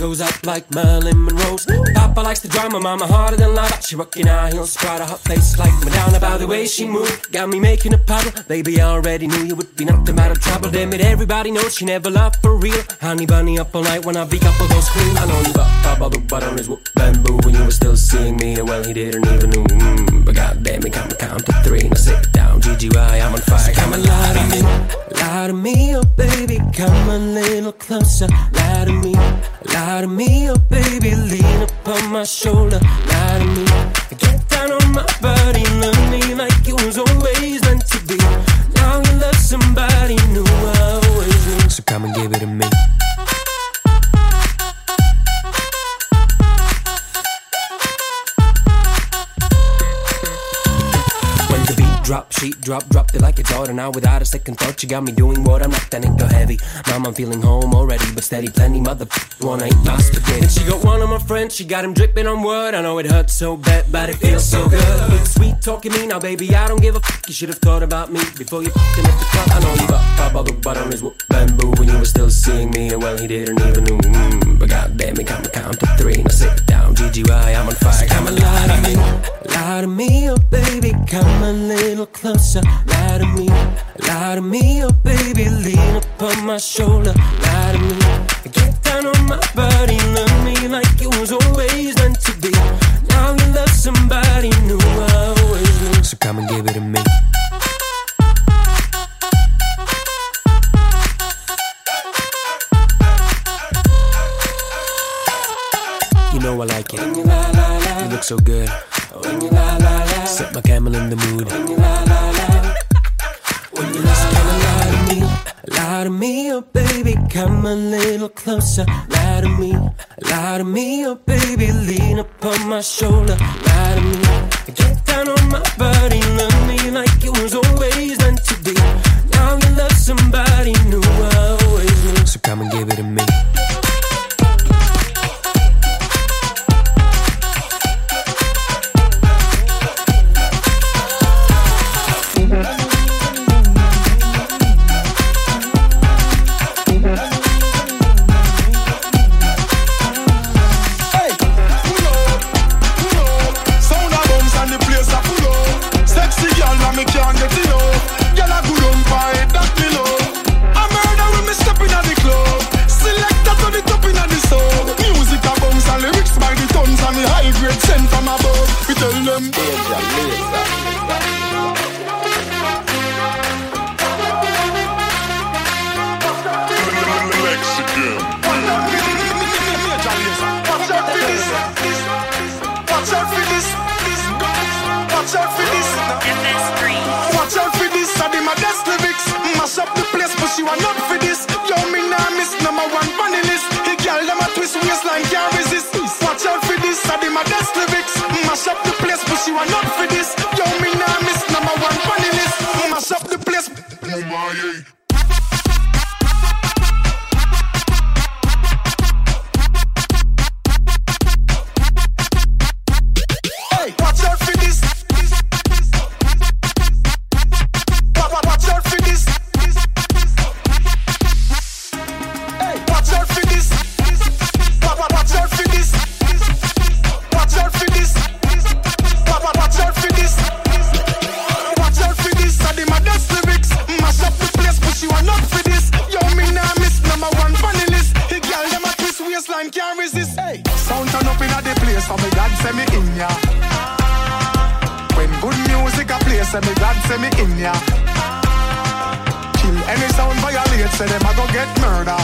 goes up like Marilyn Monroe's. Papa likes the drama, mama harder than lava. She rocking high heels, sprout a hot face like Madonna. By the way she moved, got me making a puddle. Baby, I already knew you would be nothing but of trouble. Damn it, everybody knows she never loved for real. Honey bunny up all night when I beat up, I those scream. I know you got Papa, the butt is what bamboo. When you were still seeing me, and well, he didn't even know. Mm, but goddamn, it, can't count to three. Now sit down, GGY, I'm on fire. So come and lie to me, lie to me, oh baby, come a little closer. second thought, you got me doing what I'm not, that ain't go heavy. Mom, I'm feeling home already, but steady, plenty mother wanna eat my spaghetti. And she got one of my friends, she got him dripping on wood. I know it hurts so bad, but it feels so good. It's sweet talking me now, baby, I don't give a fuck. You should have thought about me before you fucking up the club. I know you got all the buttons with bamboo when you were still seeing me, and well, he didn't even know. Mm, but goddamn, he got me count to three, now sit down, GGY. Say them a go get murder.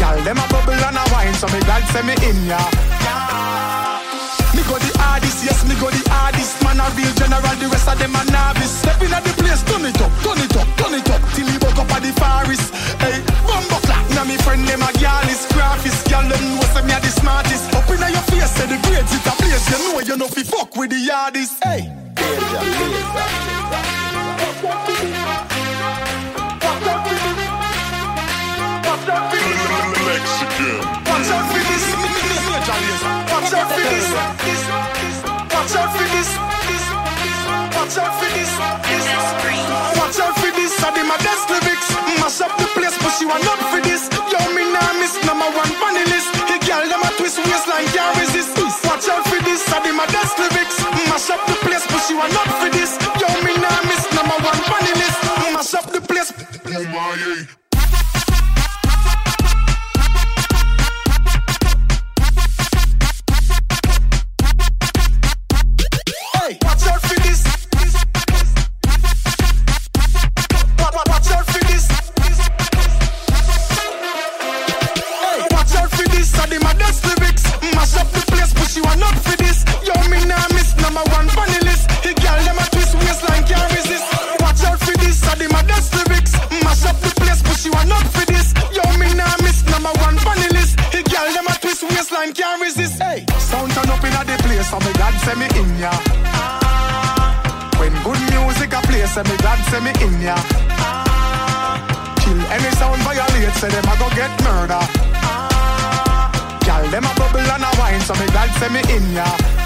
Girl, them a bubble and a wine, so me God send me in ya. Me go the hardest, yes, me go the hardest. Man a real general, the rest of them a novice. Step in at the place, turn it up, turn it up, turn it up, till he woke up at the forest. Hey, bumbo clap, now me friend them a girl is graphist. Girl, them know say me a the smartest. Up inna your face, say the grades it a place. You know you know fi fuck with the hardest. Hey. Mexican. Watch out for this. Watch out for this. Watch out for this. Watch out for this. Watch out for this. I did my best lyrics. Mash up the place, but she want not for this. Yo, me nah miss number one funny list. The girl them a twist waistline can't resist. Watch out for this. I did my best lyrics. Mash up the place, but she want not for this. Yo, me nah miss number one funny list. Mash up the place. Hey, can't resist. Hey, sound turn up inna the place, so me God send me in ya. Ah. When good music a play, say me God send me in ya. Ah. Kill any sound violate, say them a go get murder. Ah. Girl, them a bubble and a wine, so me God send me in ya.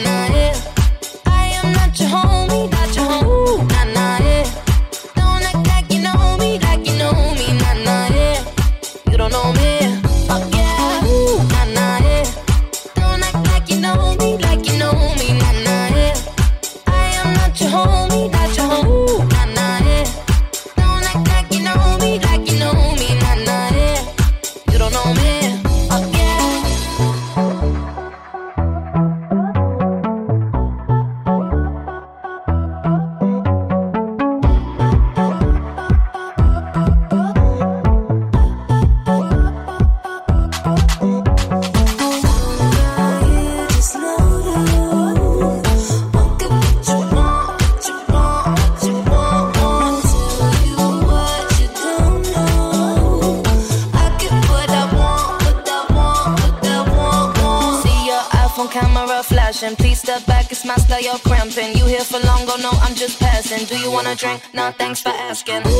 drink, no thanks for asking.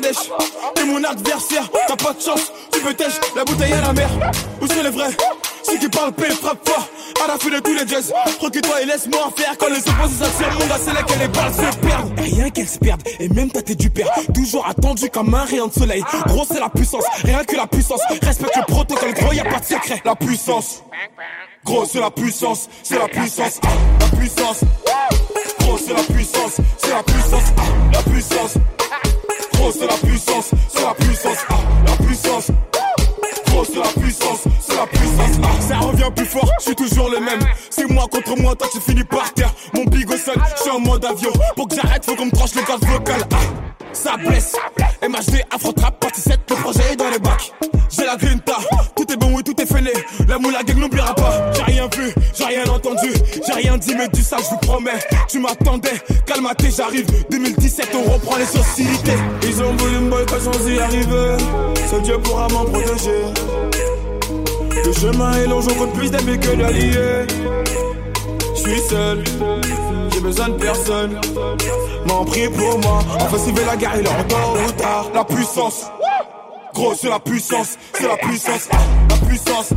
la. T'es mon adversaire, t'as pas de chance, tu peux tèche la bouteille à la mer. Où c'est le vrai Ceux qui parlent paix, frappe fort, à la fin de tous les jazz. Recueille-toi et laisse-moi en faire. Quand les opposés s'attirent, mon gars, c'est là que les balles se perdent. Rien qu'elles se perdent, et même t'as du père. Toujours attendu comme un rayon de soleil. Gros, c'est la puissance, rien que la puissance. Respecte le protocole, gros, y a pas de secret. La puissance. Gros, c'est la puissance, c'est la puissance, la puissance. j'arrive. 2017 on reprend les sociétés. Ils ont voulu me boy sans y arriver. Seul Dieu pourra m'en protéger. Le chemin est long j'en compte plus d'amis que d'alliés Je suis seul. J'ai besoin de personne. M'en prie pour moi. Enfin si la guerre il est encore retard. La puissance. Gros c'est la puissance. C'est la puissance. Ah, la puissance.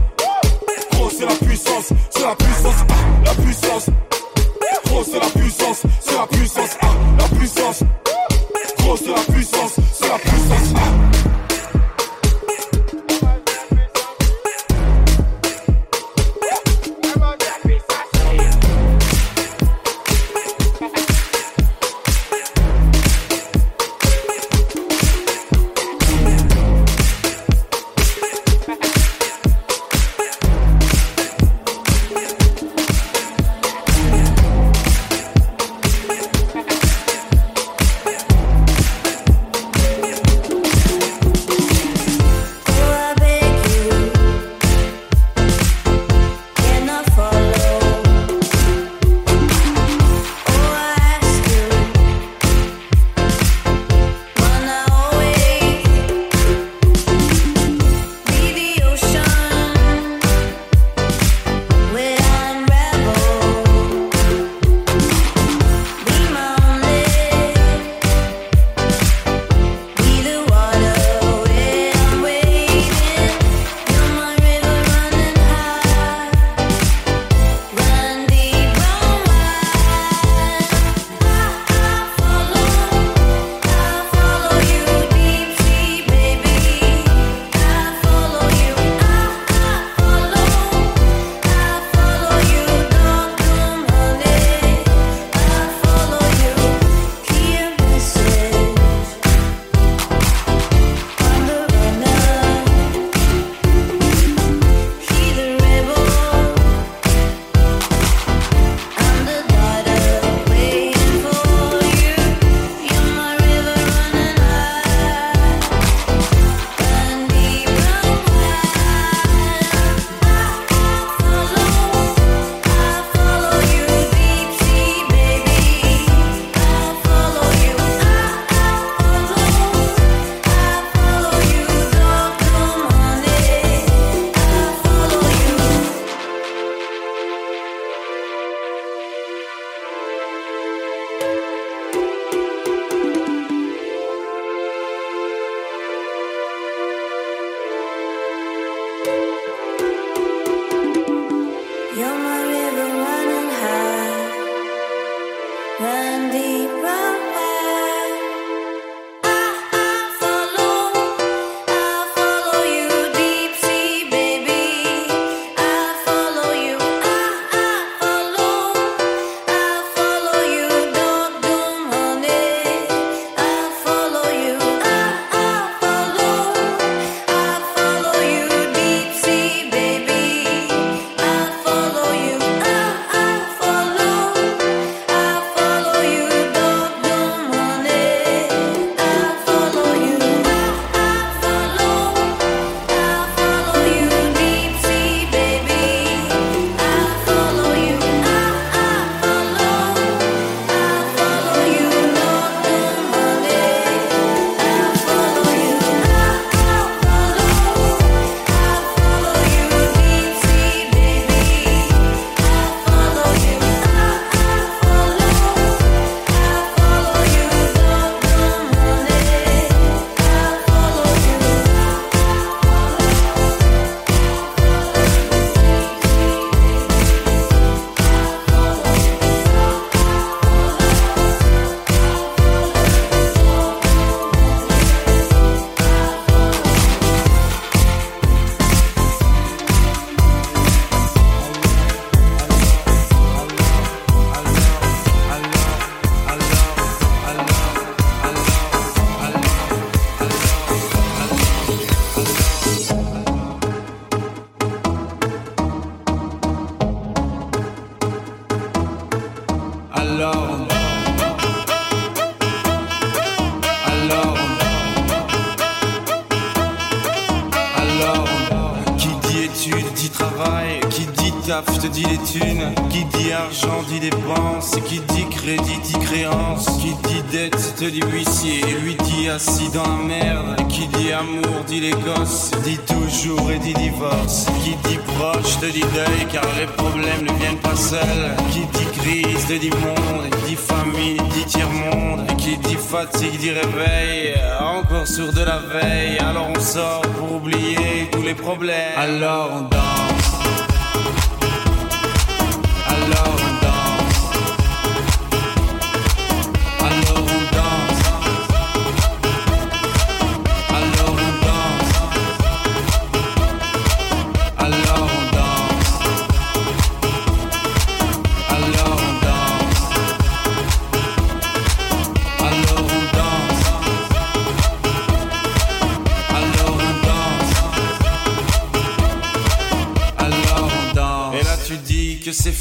ne viennent pas seuls. Qui dit crise, dit monde, dit famine, dit tiers-monde. et Qui dit fatigue, dit réveil, encore sur de la veille. Alors on sort pour oublier tous les problèmes. Alors on danse. Alors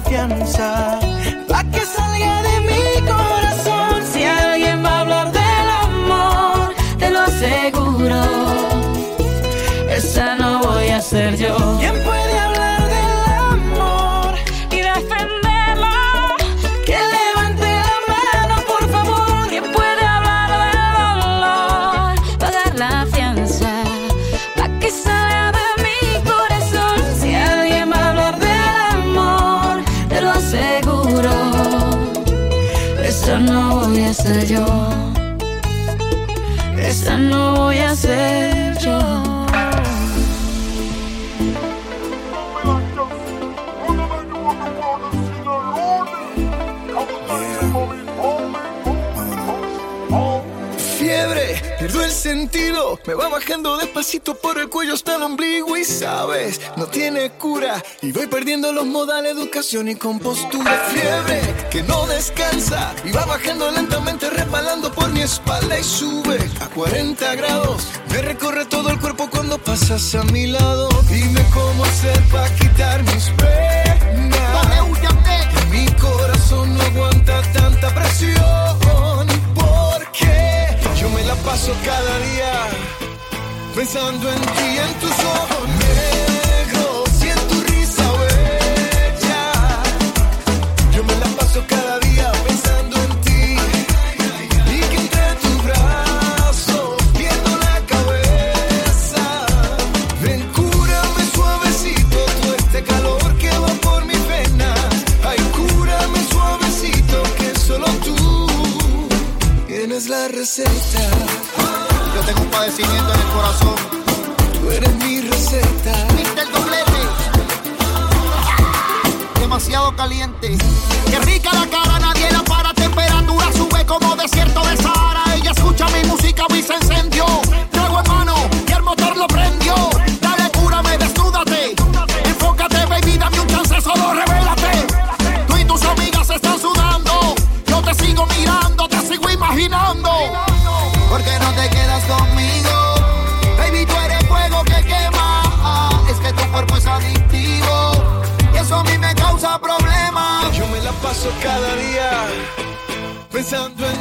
la. Me va bajando despacito por el cuello hasta el ombligo y sabes, no tiene cura. Y voy perdiendo los modales, educación y compostura. Fiebre que no descansa y va bajando lentamente, resbalando por mi espalda y sube a 40 grados. Me recorre todo el cuerpo cuando pasas a mi lado. Dime cómo hacer para quitar mis penas. Que mi corazón no aguanta tanta presión paso cada día pensando en ti, y en tus ojos. tengo un padecimiento en el corazón. Tú eres mi receta. Mister doblete. Demasiado caliente. Qué rica la cara, nadie la para. Temperatura sube como desierto de Sahara. Ella escucha mi música y se encendió. paso cada día pensando en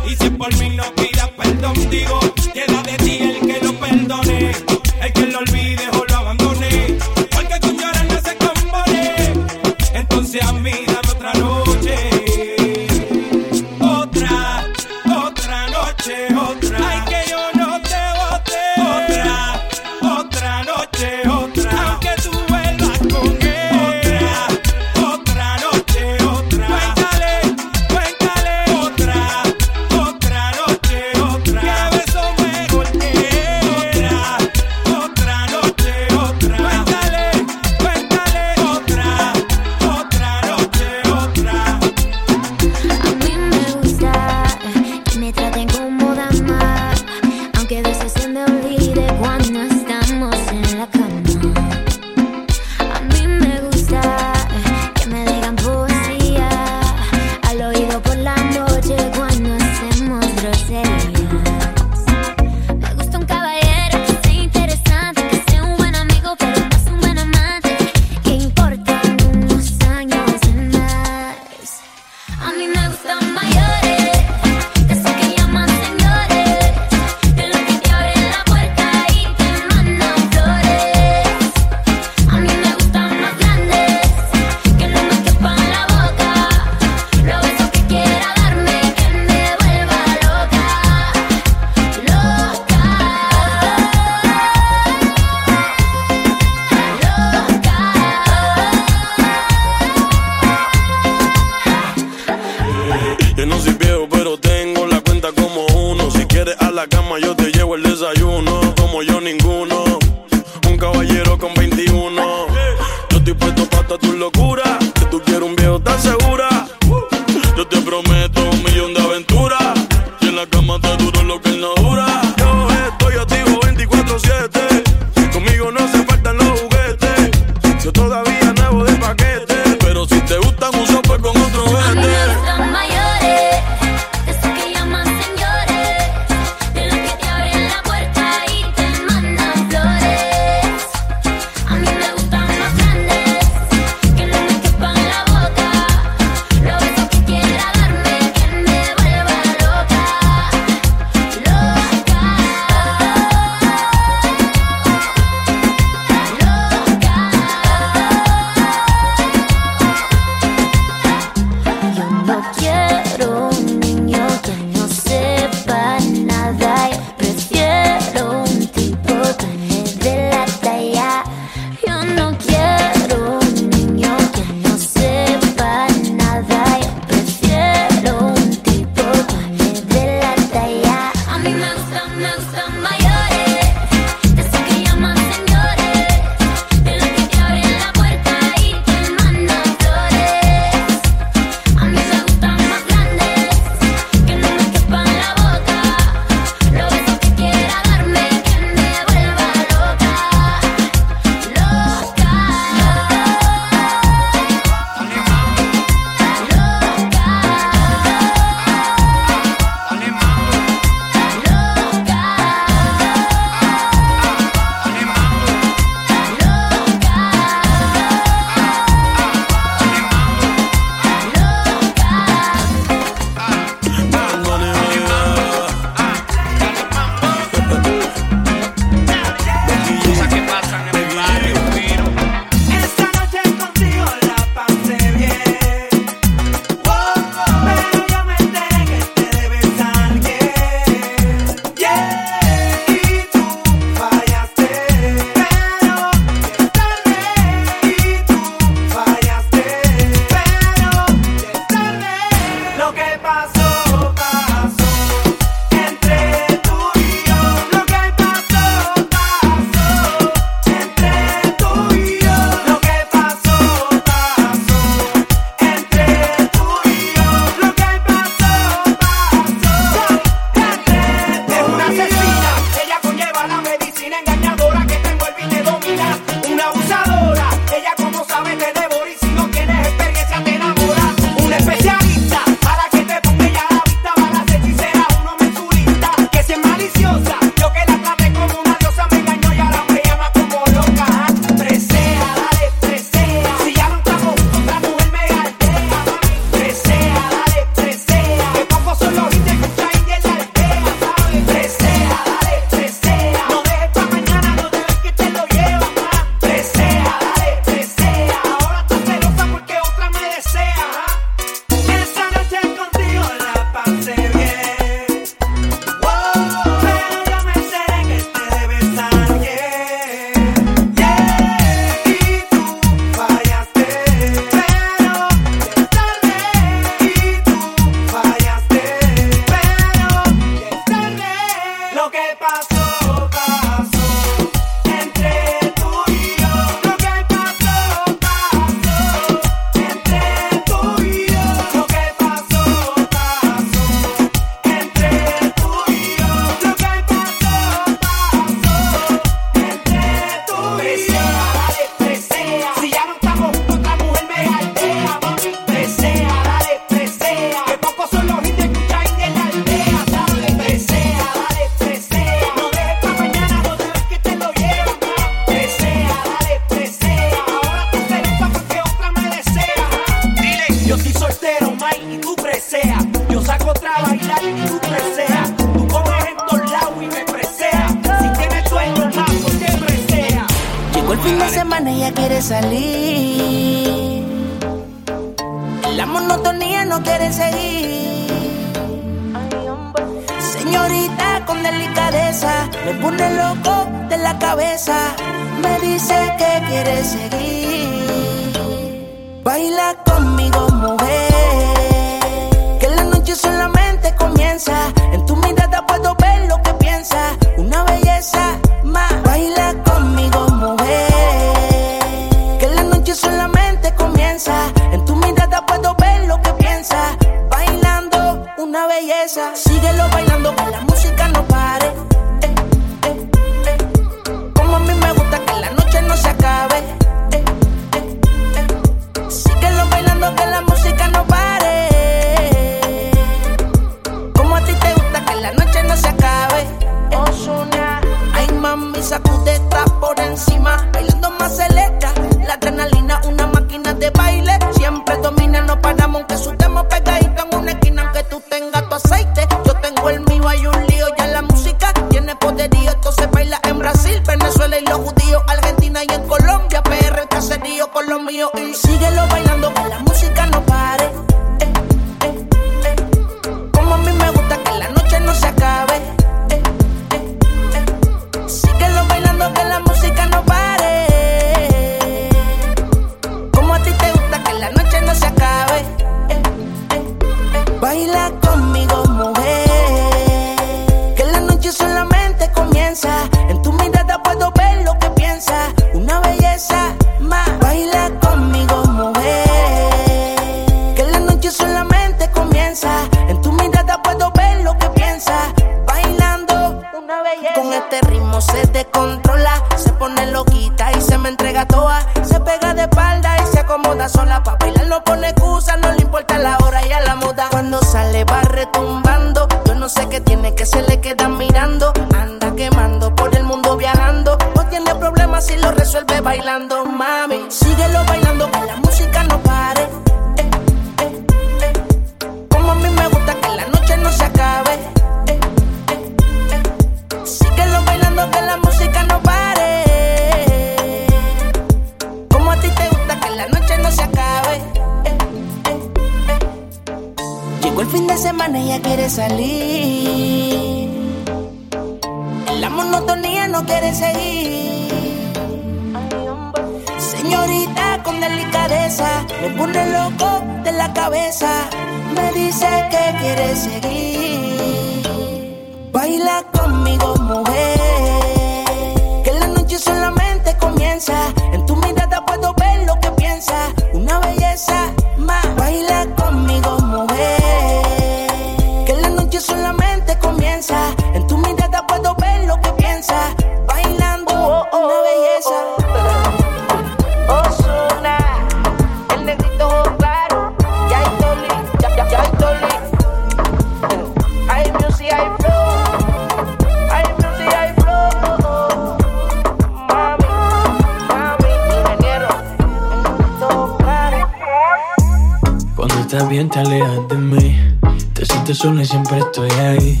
sola y siempre estoy ahí.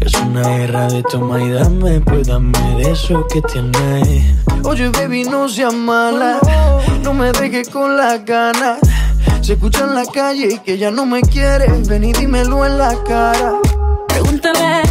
Es una guerra de toma y dame, pues dame de eso que tienes. Oye, baby, no seas mala, no me dejes con la ganas. Se escucha en la calle y que ya no me quieres, ven y dímelo en la cara. Pregúntame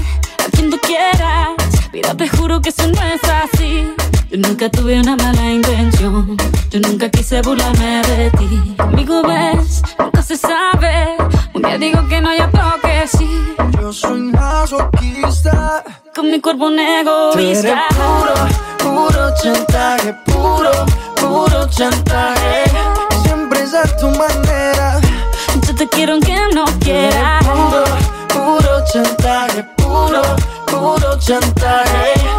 a quien tú quieras, mira, te juro que eso no es así. Yo nunca tuve una mala intención, yo nunca quise burlarme de ti. Amigo, ves, nunca se sabe un día digo que no, ya otro que sí. Yo soy masoquista. Con mi cuerpo un egoísta. Eres puro, puro chantaje. Puro, puro chantaje. Siempre es a tu manera. Yo te quiero aunque no quieras. Puro, puro chantaje. Puro, puro chantaje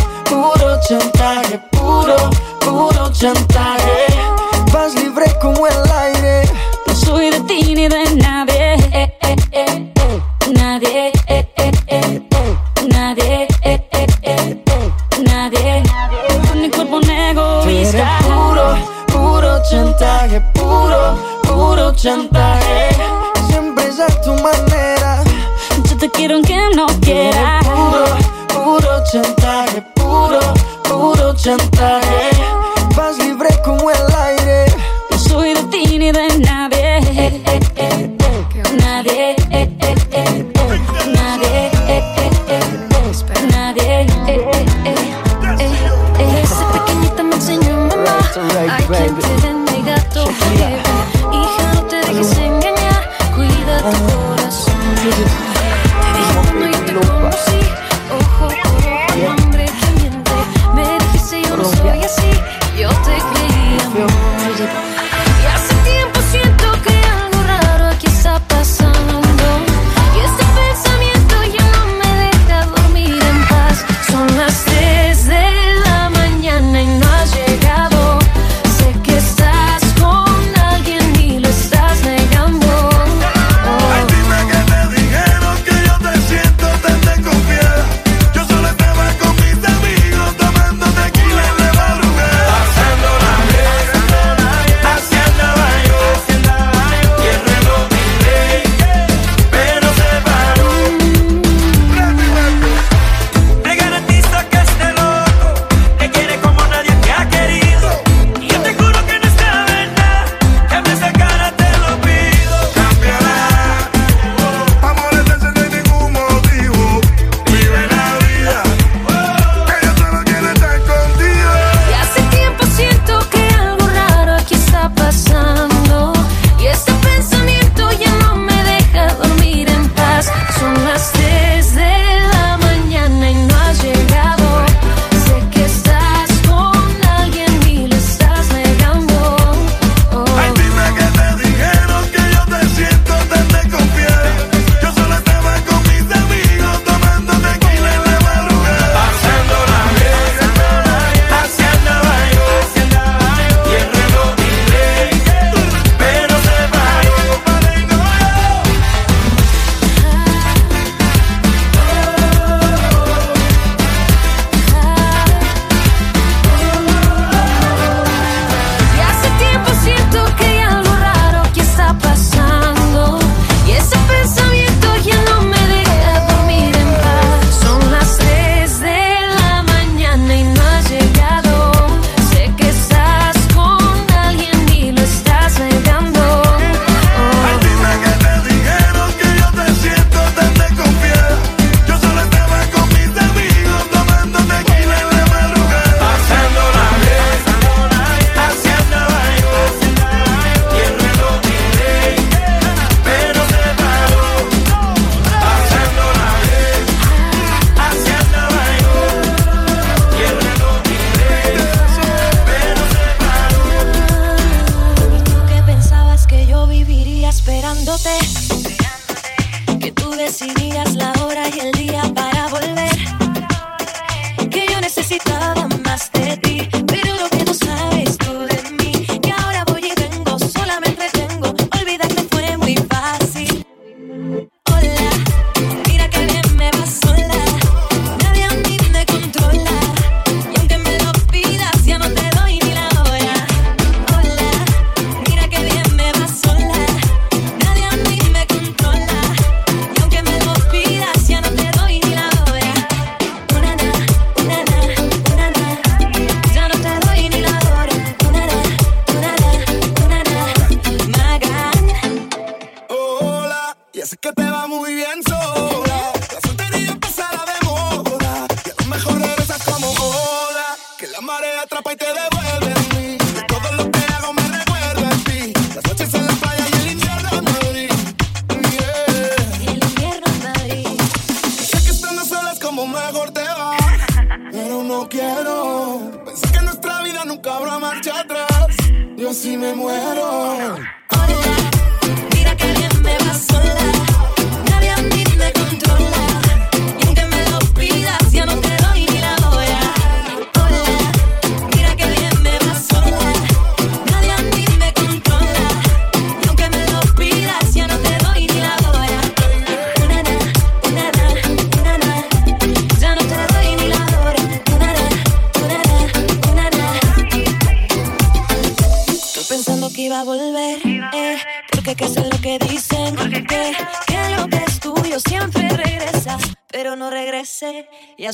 Puro chantaje, puro, puro chantaje. Vas libre como el aire. No soy de ti ni de nadie. Eh, eh, eh, nadie. Nadie, nadie, con mi cuerpo negro puro, puro chantaje, puro, puro chantaje. Siempre es a tu manera. Yo te quiero aunque no quieras. Puro, puro chantaje. chantaje.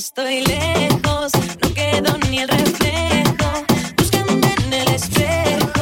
estoy lejos, no quedo ni el reflejo, buscándome en el espejo.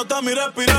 Hasta mi respirar.